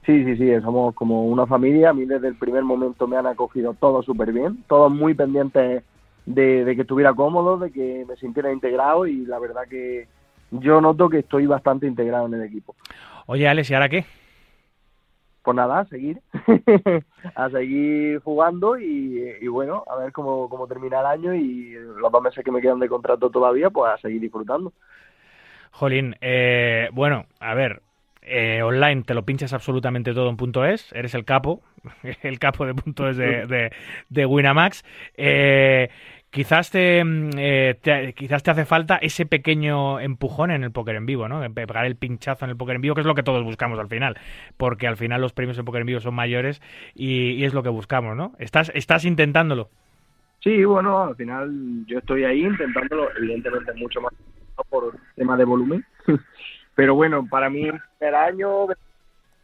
Sí, sí, sí, somos como una familia. A mí desde el primer momento me han acogido todos súper bien, todos muy pendientes de, que estuviera cómodo, de que me sintiera integrado y la verdad que yo noto que estoy bastante integrado en el equipo. Oye, Alex, ¿y ahora qué? Pues nada, a seguir, a seguir jugando y, bueno, a ver cómo, cómo termina el año y los dos meses que me quedan de contrato todavía, pues a seguir disfrutando. Jolín, eh, bueno, a ver, eh, online te lo pinchas absolutamente todo en punto es, eres el capo, el capo de punto es de, de, de Winamax. Eh, Quizás mm, eh, te, quizás te hace falta ese pequeño empujón en el póker en vivo, ¿no? Pegar el pinchazo en el póker en vivo, que es lo que todos buscamos al final, porque al final los premios en póker en vivo son mayores y, es lo que buscamos, ¿no? ¿Estás, estás intentándolo? Sí, bueno, al final yo estoy ahí intentándolo, evidentemente mucho más por tema de volumen, pero bueno, para mí el año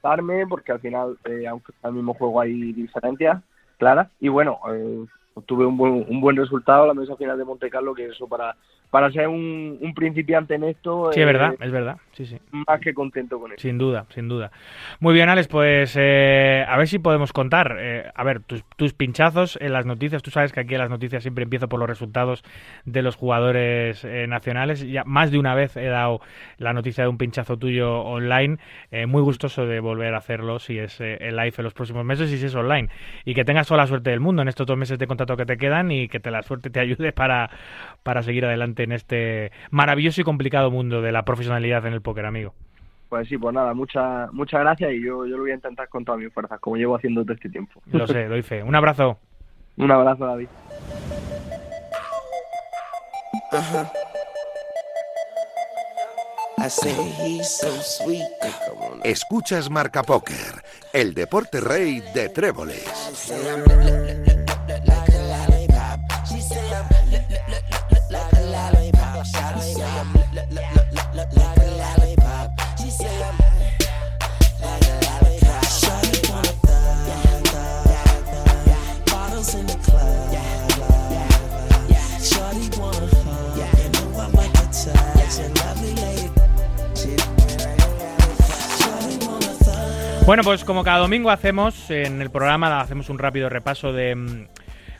darme porque al final, eh, aunque al mismo juego hay diferencias claras, y bueno, eh, tuve un buen, un buen resultado la mesa final de Monte Carlo, que eso para, para ser un, un principiante en esto, Sí, es eh, verdad, es verdad. Sí, sí. más que contento con eso. Sin duda, sin duda. Muy bien, Alex, pues eh, a ver si podemos contar. eh, a ver, tus, tus pinchazos en las noticias. Tú sabes que aquí en las noticias siempre empiezo por los resultados de los jugadores eh, nacionales. Ya más de una vez he dado la noticia de un pinchazo tuyo online. Eh, muy gustoso de volver a hacerlo si es eh, en live en los próximos meses y si es online. Y que tengas toda la suerte del mundo en estos dos meses de contrato que te quedan y que te la suerte te ayude para, para seguir adelante en este maravilloso y complicado mundo de la profesionalidad en el póker, amigo. Pues sí, pues nada, muchas muchas gracias y yo, yo lo voy a intentar con todas mis fuerzas, como llevo haciendo todo este tiempo. Lo sé, doy fe. Un abrazo. Un abrazo, David. Escuchas Marca Póker, el deporte rey de tréboles. Bueno, pues como cada domingo hacemos en el programa, hacemos un rápido repaso de mm,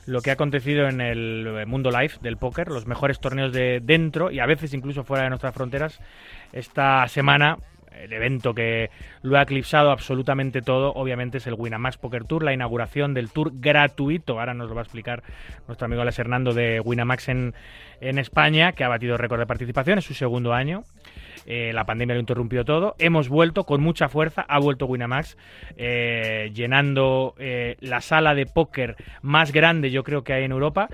lo que ha acontecido en el mundo live del póker, los mejores torneos de dentro y a veces incluso fuera de nuestras fronteras. Esta semana, el evento que lo ha eclipsado absolutamente todo, obviamente es el Winamax Poker Tour, la inauguración del tour gratuito. Ahora nos lo va a explicar nuestro amigo Alex Hernando de Winamax en, en España, que ha batido récord de participación, es su segundo año. Eh, la pandemia lo interrumpió todo. Hemos vuelto con mucha fuerza. Ha vuelto Winamax eh, llenando eh, la sala de póker más grande, yo creo que hay en Europa.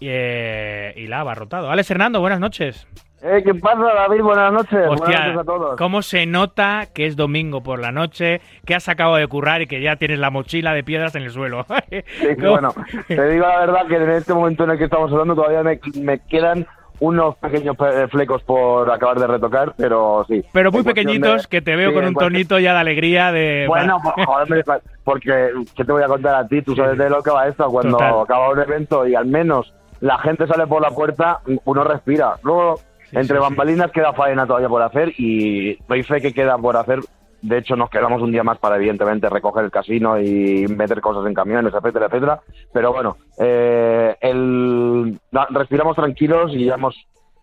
eh, y la ha abarrotado. Alex Hernando, buenas noches. Eh, ¿Qué pasa, David? Buenas noches. Buenas Hostia, noches a todos. ¿cómo se nota que es domingo por la noche, que has acabado de currar y que ya tienes la mochila de piedras en el suelo? Sí, bueno, te digo la verdad que en este momento en el que estamos hablando todavía me, me quedan unos pequeños pe- flecos por acabar de retocar, pero sí. Pero muy pequeñitos, de- que te veo sí, con un tonito ya de alegría de... Bueno, pues, joder, porque ¿qué te voy a contar a ti? Tú sabes de lo que va esto. Cuando Total. acaba un evento y al menos la gente sale por la puerta, uno respira. Luego, entre bambalinas queda faena todavía por hacer y doy fe que queda por hacer. De hecho, nos quedamos un día más para, evidentemente, recoger el casino y meter cosas en camiones, etcétera, etcétera. Pero bueno, eh, el, respiramos tranquilos y ya hemos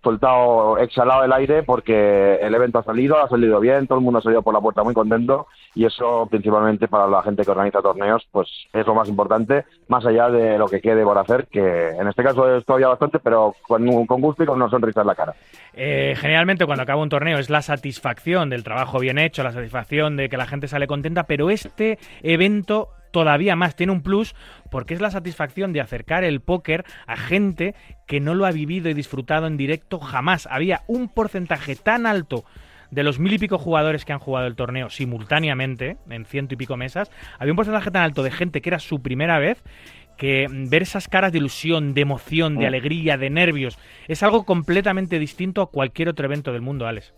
soltado, exhalado el aire porque el evento ha salido, ha salido bien, todo el mundo ha salido por la puerta muy contento y eso principalmente para la gente que organiza torneos pues es lo más importante, más allá de lo que quede por hacer, que en este caso es todavía bastante, pero con, gusto y con una sonrisa en la cara. Eh, generalmente cuando acaba un torneo es la satisfacción del trabajo bien hecho, la satisfacción de que la gente sale contenta, pero este evento todavía más tiene un plus porque es la satisfacción de acercar el póker a gente que no lo ha vivido y disfrutado en directo jamás. Había un porcentaje tan alto de los mil y pico jugadores que han jugado el torneo simultáneamente, en ciento y pico mesas, había un porcentaje tan alto de gente que era su primera vez que ver esas caras de ilusión, de emoción, de Mm. alegría, de nervios, es algo completamente distinto a cualquier otro evento del mundo, Alex.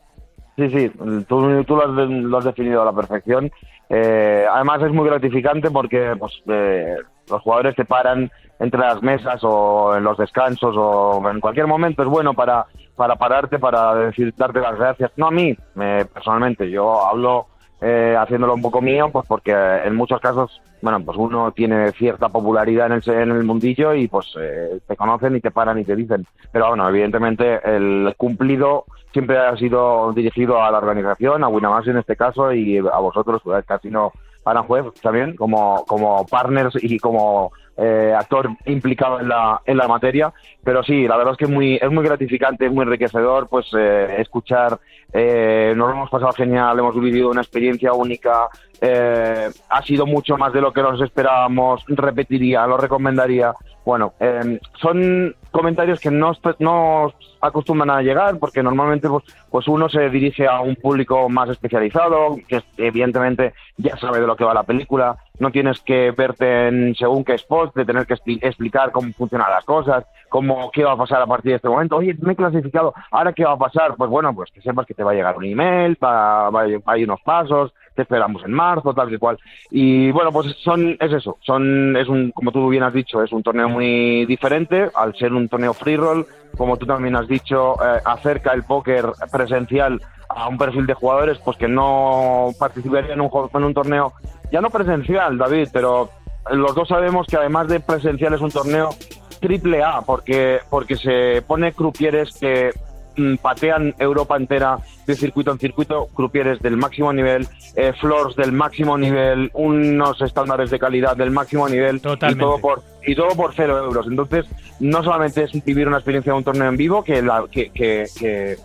Sí, sí, tú, tú lo, has, lo has definido a la perfección. Eh, además es muy gratificante porque pues, eh, los jugadores te paran entre las mesas o en los descansos o en cualquier momento es bueno para, para pararte, para decir, darte las gracias. No a mí, eh, personalmente, yo hablo eh, haciéndolo un poco mío, pues porque en muchos casos, bueno, pues uno tiene cierta popularidad en el, en el mundillo y pues eh, te conocen y te paran y te dicen. Pero bueno, evidentemente el cumplido siempre ha sido dirigido a la organización, a Winamax en este caso y a vosotros, pues, casi no Aranjuez también, como, como partners y como eh, actor implicado en la, en la materia. Pero sí, la verdad es que es muy, es muy gratificante, es muy enriquecedor pues eh, escuchar, eh, nos lo hemos pasado genial, hemos vivido una experiencia única, eh, ha sido mucho más de lo que nos esperábamos, repetiría, lo recomendaría. Bueno, eh, son comentarios que no, no acostumbran a llegar porque normalmente pues, pues uno se dirige a un público más especializado, que evidentemente ya sabe de lo que va la película, no tienes que verte en según qué spot, de tener que expli- explicar cómo funcionan las cosas, cómo qué va a pasar a partir de este momento. Oye, me he clasificado, ¿ahora qué va a pasar? Pues bueno, pues que sepas que te va a llegar un email, va, va- hay unos pasos, te esperamos en marzo, tal que cual. Y bueno, pues son, es eso, son, es un, como tú bien has dicho, es un torneo muy diferente, al ser un torneo free roll, como tú también has dicho, eh, acerca el póker presencial a un perfil de jugadores pues que no participaría en un, juego- en un torneo, ya no presencial, David, pero los dos sabemos que además de presencial es un torneo triple A, porque, porque se pone crupieres que mm, patean Europa entera de circuito en circuito, crupieres del máximo nivel, eh, floors del máximo nivel, unos estándares de calidad del máximo nivel Totalmente. y todo por y todo por cero euros. Entonces, no solamente es vivir una experiencia de un torneo en vivo, que, la, que, que, que-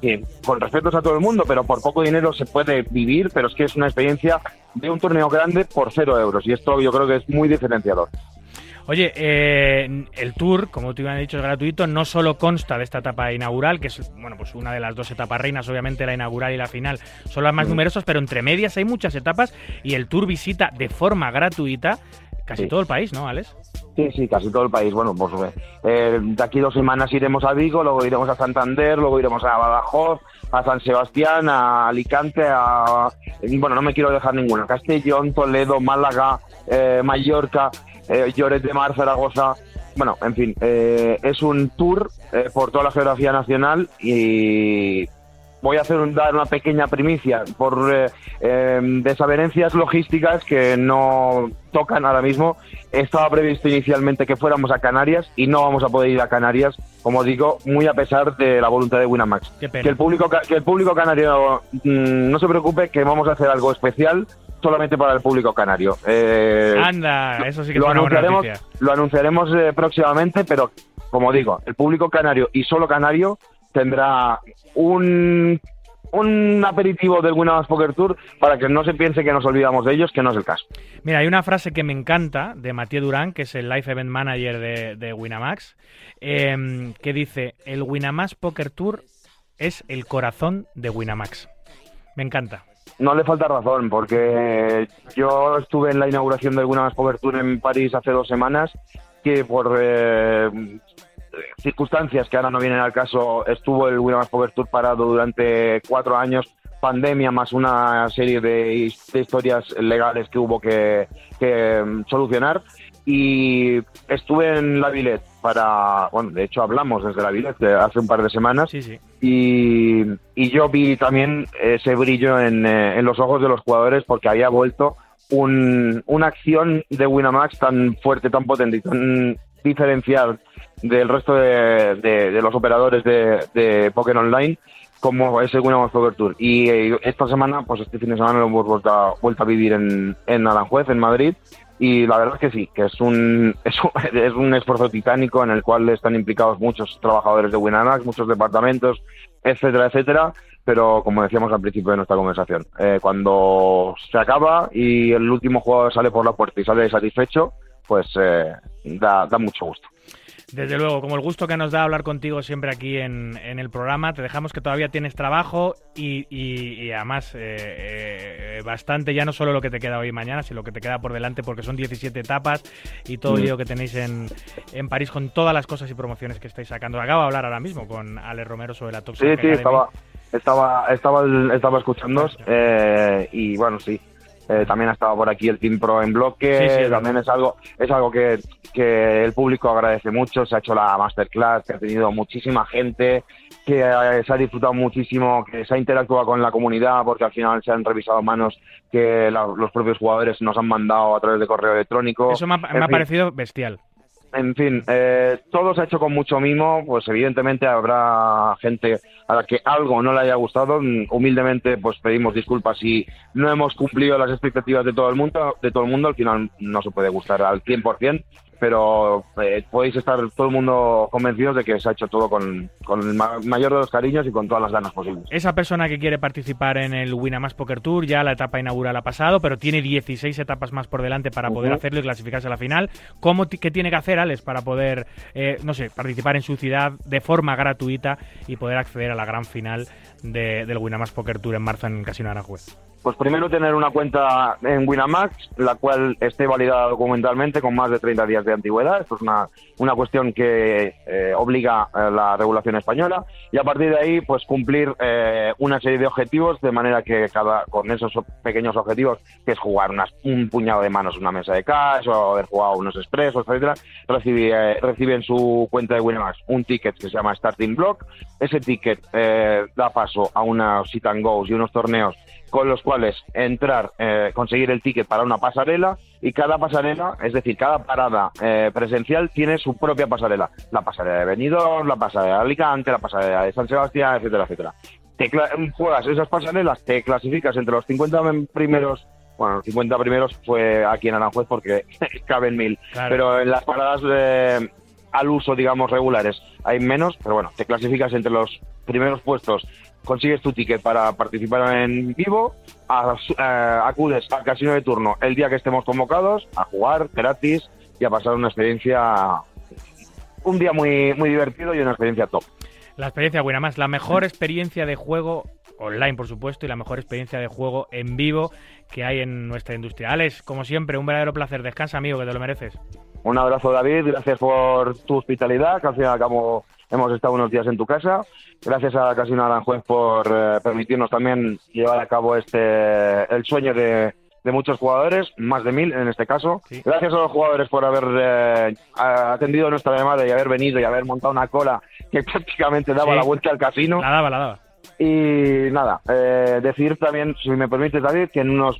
que con respetos a todo el mundo, pero por poco dinero se puede vivir, pero es que es una experiencia de un torneo grande por cero euros. Y esto yo creo que es muy diferenciador. Oye, eh, el tour, como te habían dicho, es gratuito. No solo consta de esta etapa inaugural, que es bueno, pues una de las dos etapas reinas, obviamente la inaugural y la final son las más numerosas, pero entre medias hay muchas etapas y el tour visita de forma gratuita casi Sí. todo el país, ¿no, Alex? Sí, sí, casi todo el país. Bueno, pues eh, de aquí dos semanas iremos a Vigo, luego iremos a Santander, luego iremos a Badajoz, a San Sebastián, a Alicante, a... Bueno, no me quiero dejar ninguna. Castellón, Toledo, Málaga, eh, Mallorca, eh, Lloret de Mar, Zaragoza... Bueno, en fin, eh, es un tour eh, por toda la geografía nacional y voy a hacer un- dar una pequeña primicia por eh, eh, desavenencias logísticas que no tocan ahora mismo. Estaba previsto inicialmente que fuéramos a Canarias y no vamos a poder ir a Canarias, como digo, muy a pesar de la voluntad de Winamax. Que el público que el público canario mm, no se preocupe que vamos a hacer algo especial solamente para el público canario. Eh, Anda, eso sí que lo es una anunciaremos, lo anunciaremos eh, próximamente, pero como digo, el público canario y solo canario tendrá un, un aperitivo del Winamax Poker Tour para que no se piense que nos olvidamos de ellos, que no es el caso. Mira, hay una frase que me encanta de Mathieu Durán, que es el Life Event Manager de, de Winamax, em, que dice, el Winamax Poker Tour es el corazón de Winamax. Me encanta. No le falta razón, porque yo estuve en la inauguración del Winamax Poker Tour en París hace dos semanas, que por eh, circunstancias que ahora no vienen al caso, estuvo el Winamax Poker Tour parado durante cuatro años, pandemia más una serie de, de historias legales que hubo que, que, mm, solucionar. Y estuve en la Villette para, bueno, de hecho hablamos desde la Villette de hace un par de semanas Sí, sí. y, y yo vi también ese brillo en, eh, en los ojos de los jugadores porque había vuelto un- una acción de Winamax tan fuerte, tan potente y tan diferencial del resto de, los operadores de, de Poker Online como es el Winamax Poker Tour. Y eh, esta semana, pues este fin de semana lo hemos vuelto a, a vivir en, en Aranjuez, en Madrid. Y la verdad es que sí, que es un, es un, es un esfuerzo titánico en el cual están implicados muchos trabajadores de Winamax, muchos departamentos, etcétera, etcétera. Pero como decíamos al principio de nuestra conversación, eh, cuando se acaba y el último jugador sale por la puerta y sale satisfecho, pues eh, da, da mucho gusto. Desde luego, como el gusto que nos da hablar contigo siempre aquí en, en el programa, te dejamos que todavía tienes trabajo y, y- y además eh, eh, bastante, ya no solo lo que te queda hoy y mañana, sino lo que te queda por delante, porque son 17 etapas y todo el Mm. lío que tenéis en, en París con todas las cosas y promociones que estáis sacando. Acabo de hablar ahora mismo con Ale Romero sobre la Top Sí, sí, estaba, estaba, estaba, estaba escuchando eh, y bueno, sí. Eh, también ha estado por aquí el Team Pro en bloque, Sí, sí, es también es algo, es algo que, que el público agradece mucho, se ha hecho la masterclass, que ha tenido muchísima gente, que eh, se ha disfrutado muchísimo, que se ha interactuado con la comunidad, porque al final se han revisado manos que la- los propios jugadores nos han mandado a través de correo electrónico. Eso me ha, me parecido bestial. En fin, eh, todo se ha hecho con mucho mimo, pues evidentemente habrá gente a la que algo no le haya gustado. Mm, Humildemente, pues pedimos disculpas si no hemos cumplido las expectativas de todo el mundo. De todo el mundo, al final no se puede gustar al 100%, pero eh, podéis estar todo el mundo convencidos de que se ha hecho todo con, con el ma- mayor de los cariños y con todas las ganas posibles. Esa persona que quiere participar en el Winamax Poker Tour, ya la etapa inaugural ha pasado, pero tiene 16 etapas más por delante para poder hacerlo y clasificarse a la final. ¿Cómo ¿Qué tiene que hacer, Alex, para poder, eh, no sé, participar en su ciudad de forma gratuita y poder acceder a la gran final de- del Winamax Poker Tour en marzo en Casino Aranjuez? Pues primero tener una cuenta en Winamax, la cual esté validada documentalmente con más de 30 días de antigüedad. Esto es una, una cuestión que eh, obliga a la regulación española. Y a partir de ahí, pues cumplir eh, una serie de objetivos, de manera que cada con esos pequeños objetivos, que es jugar unas, un puñado de manos en una mesa de cash o haber jugado unos expresos, etcétera, recibe, eh, recibe en su cuenta de Winamax un ticket que se llama Starting Block. Ese ticket eh, da paso a unos sit and goes y unos torneos con los cuales entrar, eh, conseguir el ticket para una pasarela y cada pasarela, es decir, cada parada eh, presencial tiene su propia pasarela. La pasarela de Benidorm, la pasarela de Alicante, la pasarela de San Sebastián, etcétera, etcétera. Te juegas esas pasarelas, te clasificas entre los 50 primeros bueno, los 50 primeros fue aquí en Aranjuez porque caben mil, Claro. pero en las paradas eh, al uso, digamos, regulares hay menos, pero bueno, te clasificas entre los primeros puestos, consigues tu ticket para participar en vivo, a- eh, acudes al casino de turno el día que estemos convocados a jugar gratis y a pasar una experiencia, un día muy, muy divertido y una experiencia top. La experiencia buena más, la mejor experiencia de juego online, por supuesto, y la mejor experiencia de juego en vivo que hay en nuestra industria. Alex, como siempre, un verdadero placer. Descansa, amigo, que te lo mereces. Un abrazo, David. Gracias por tu hospitalidad, que al fin y al cabo hemos estado unos días en tu casa. Gracias a Casino Aranjuez por eh, permitirnos también llevar a cabo este el sueño de, de muchos jugadores, más de mil en este caso. Gracias a los jugadores por haber eh, atendido nuestra llamada y haber venido y haber montado una cola que prácticamente daba Sí. la vuelta al casino. La daba, la daba. Y nada, eh, decir también, si me permites, David, que en unos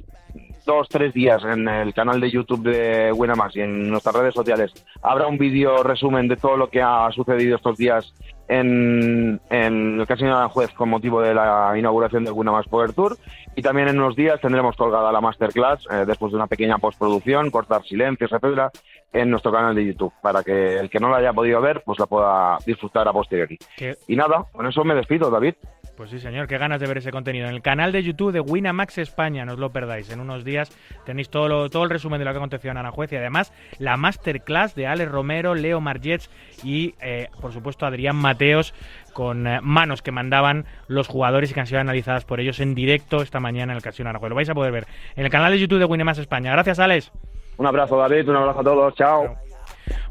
dos, tres días en el canal de YouTube de Winamax y en nuestras redes sociales habrá un vídeo resumen de todo lo que ha sucedido estos días en, en el Casino de Aranjuez con motivo de la inauguración del Winamax Power Tour. Y también en unos días tendremos colgada la masterclass, eh, después de una pequeña postproducción, cortar silencios, etcétera, en nuestro canal de YouTube, para que el que no la haya podido ver, pues la pueda disfrutar a posteriori. Y nada, con eso me despido, David. Pues sí, señor, qué ganas de ver ese contenido. En el canal de YouTube de Winamax España, no os lo perdáis. En unos días tenéis todo, lo- todo el resumen de lo que aconteció en Aranjuez y además la masterclass de Alex Romero, Leo Margets y, eh, por supuesto, Adrián Mateos con eh, manos que mandaban los jugadores y que han sido analizadas por ellos en directo esta mañana en el Casino Aranjuez. Lo vais a poder ver en el canal de YouTube de Winamax España. Gracias, Alex. Un abrazo, David, un abrazo a todos, chao.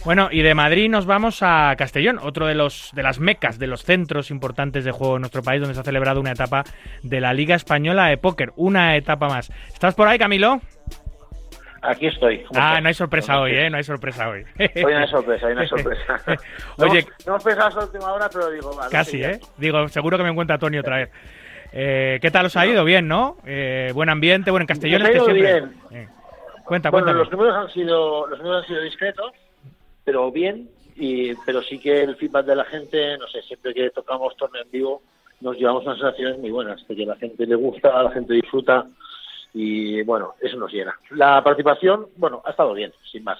Bueno, y de Madrid nos vamos a Castellón, otro de los de las mecas, de los centros importantes de juego en nuestro país, donde se ha celebrado una etapa de la Liga Española de Póker, una etapa más. ¿Estás por ahí, Camilo? Aquí estoy. ¿Cómo Ah, no hay sorpresa ¿Cómo hoy? ¿eh? No hay sorpresa hoy. Hoy no hay sorpresa, hoy no hay sorpresa. No Oye, hemos- no hemos pensado hasta última hora, pero digo, vale, casi, ¿eh? Digo, seguro que me encuentra Tony otra vez. Eh, ¿Qué tal os ha ido? Bien, ¿no? Eh, buen ambiente, bueno, en Castellón ha ido siempre... bien. Eh, Cuenta, Bueno, los números han sido los números han sido discretos, pero bien, y pero sí que el feedback de la gente, no sé, siempre que tocamos torneo en vivo nos llevamos unas sensaciones muy buenas, de que la gente le gusta, la gente disfruta y bueno, eso nos llena. La participación, bueno, ha estado bien, sin más.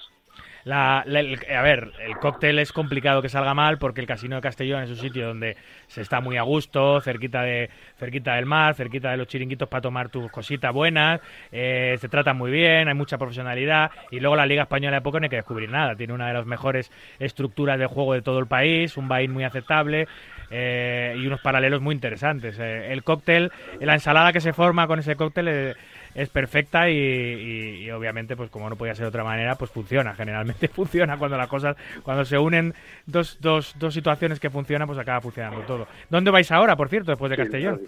La- el- a ver, el cóctel es complicado que salga mal porque el Casino de Castellón es un sitio donde se está muy a gusto, cerquita de cerquita del mar, cerquita de los chiringuitos para tomar tus cositas buenas, eh, se trata muy bien, hay mucha profesionalidad y luego la Liga Española de Póker no hay que descubrir nada, tiene una de las mejores estructuras de juego de todo el país, un buy muy aceptable eh, y unos paralelos muy interesantes. Eh, el cóctel, la ensalada que se forma con ese cóctel eh, es perfecta y, y- y obviamente pues como no podía ser de otra manera pues funciona generalmente funciona cuando las cosas cuando se unen dos, dos, dos situaciones que funcionan pues acaba funcionando todo ¿dónde vais ahora por cierto después de Sí, Castellón?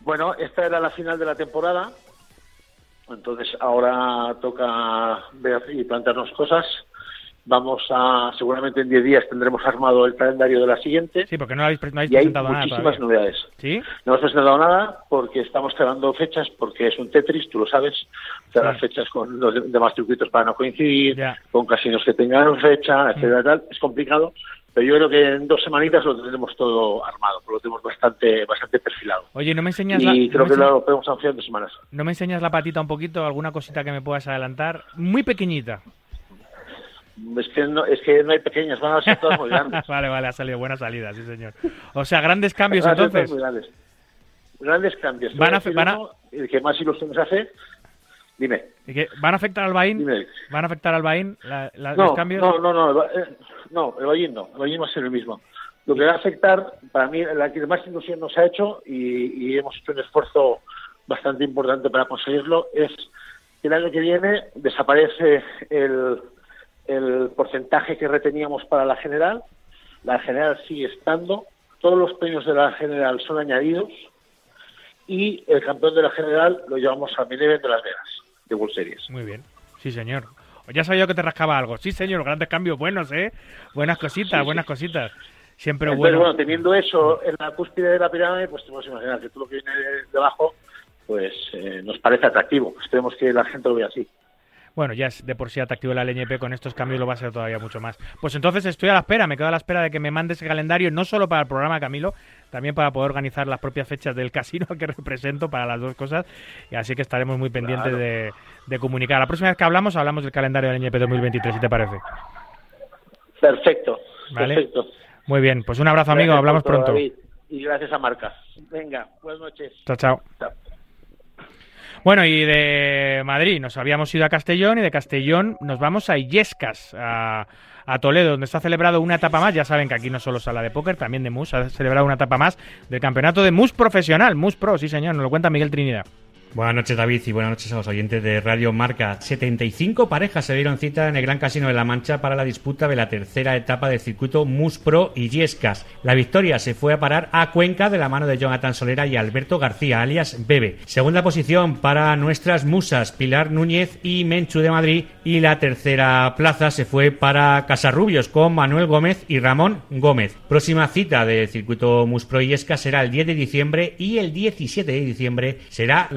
Bueno, esta era la final de la temporada, entonces ahora toca ver y plantearnos cosas. Vamos a, seguramente en 10 días tendremos armado el calendario de la siguiente. Sí, porque no habéis, no habéis y hay presentado nada muchísimas todavía. novedades. ¿Sí? No hemos presentado nada porque estamos cerrando fechas, porque es un Tetris, tú lo sabes, cerrar Sí. fechas con los de- demás circuitos para no coincidir, Ya. con casinos que tengan fecha, etcétera, tal. Es complicado, pero yo creo que en dos semanitas lo tendremos todo armado, lo tenemos bastante, bastante perfilado. Oye, ¿no me enseñas la, Y no creo me que enseñas- lo podemos anunciar en dos semanas. ¿no me enseñas la patita un poquito? ¿Alguna cosita que me puedas adelantar? Muy pequeñita. Es que no, es que no hay pequeñas, van a ser todas muy grandes. vale, vale, ha salido buena salida, sí señor. O sea, grandes cambios Van a ser todas entonces. muy grandes. Grandes cambios. Van a van a- el que más ilusión nos hace. Dime. ¿Van a afectar al Bain? Dime. ¿Van a afectar al Bain la- la- No, los cambios? no, no, no, el eh, no, el Ballín no, el Ballín va a ser el mismo. Lo que va a afectar, para mí, la que más ilusión nos ha hecho y, y hemos hecho un esfuerzo bastante importante para conseguirlo es que el año que viene desaparece el, el porcentaje que reteníamos para la general, la general sigue estando, todos los premios de la general son añadidos y el campeón de la general lo llevamos a Mineven de Las Vegas, de World Series. Muy bien, sí señor. Ya sabía que te rascaba algo. Sí señor, grandes cambios buenos, ¿eh? Buenas cositas, Sí, buenas cositas. Siempre Entonces, bueno. bueno, teniendo eso en la cúspide de la pirámide, pues te puedes imaginar que todo lo que viene de- debajo, pues eh, nos parece atractivo. Esperemos que la gente lo vea así. Bueno, ya es de por sí atractivo la LNP, con estos cambios lo va a ser todavía mucho más. Pues entonces estoy a la espera, me quedo a la espera de que me mande ese calendario, no solo para el programa Camilo, también para poder organizar las propias fechas del casino al que represento para las dos cosas. Y así que estaremos muy pendientes Claro. de, de comunicar. La próxima vez que hablamos, hablamos del calendario del LNP 2023, si te parece. Perfecto, Vale. perfecto. Muy bien, pues un abrazo amigo, Gracias hablamos pronto. David, y gracias a Marca. Venga, buenas noches. Chao, chao. Bueno, y de Madrid nos habíamos ido a Castellón y de Castellón nos vamos a Illescas, a, a Toledo, donde ha celebrado una etapa más. Ya saben que aquí no solo sala de póker, también de MUS. Ha celebrado una etapa más del campeonato de MUS profesional. MUS Pro, sí señor, nos lo cuenta Miguel Trinidad. Buenas noches David y buenas noches a los oyentes de Radio Marca. 75 parejas se dieron cita en el Gran Casino de la Mancha para la disputa de la tercera etapa del circuito Mus Pro y Yescas. La victoria se fue a parar a Cuenca de la mano de Jonathan Solera y Alberto García, alias Bebe. Segunda posición para nuestras musas Pilar Núñez y Menchu de Madrid y la tercera plaza se fue para Casarrubios con Manuel Gómez y Ramón Gómez. Próxima cita del circuito Mus Pro y Yescas será el 10 de diciembre y el 17 de diciembre será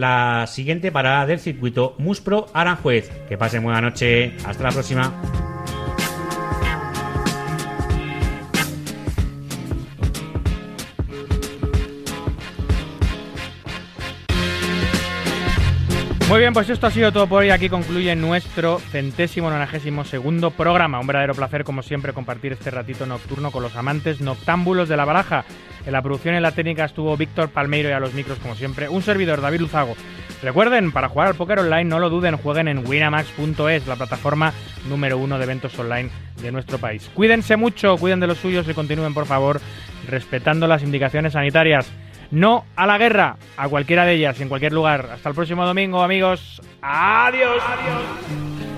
siguiente parada del circuito Muspro Aranjuez. Que pasen buena noche. Hasta la próxima. Muy bien, pues esto ha sido todo por hoy. Aquí concluye nuestro centésimo nonagésimo segundo programa. Un verdadero placer, como siempre, compartir este ratito nocturno con los amantes noctámbulos de la baraja. En la producción y en la técnica estuvo Víctor Palmeiro y a los micros, como siempre, un servidor, David Luzago. Recuerden, para jugar al póker online, no lo duden, jueguen en winamax.es, la plataforma número uno de eventos online de nuestro país. Cuídense mucho, cuiden de los suyos y continúen, por favor, respetando las indicaciones sanitarias. No a la guerra, a cualquiera de ellas, en cualquier lugar. Hasta el próximo domingo, amigos. Adiós. Adiós.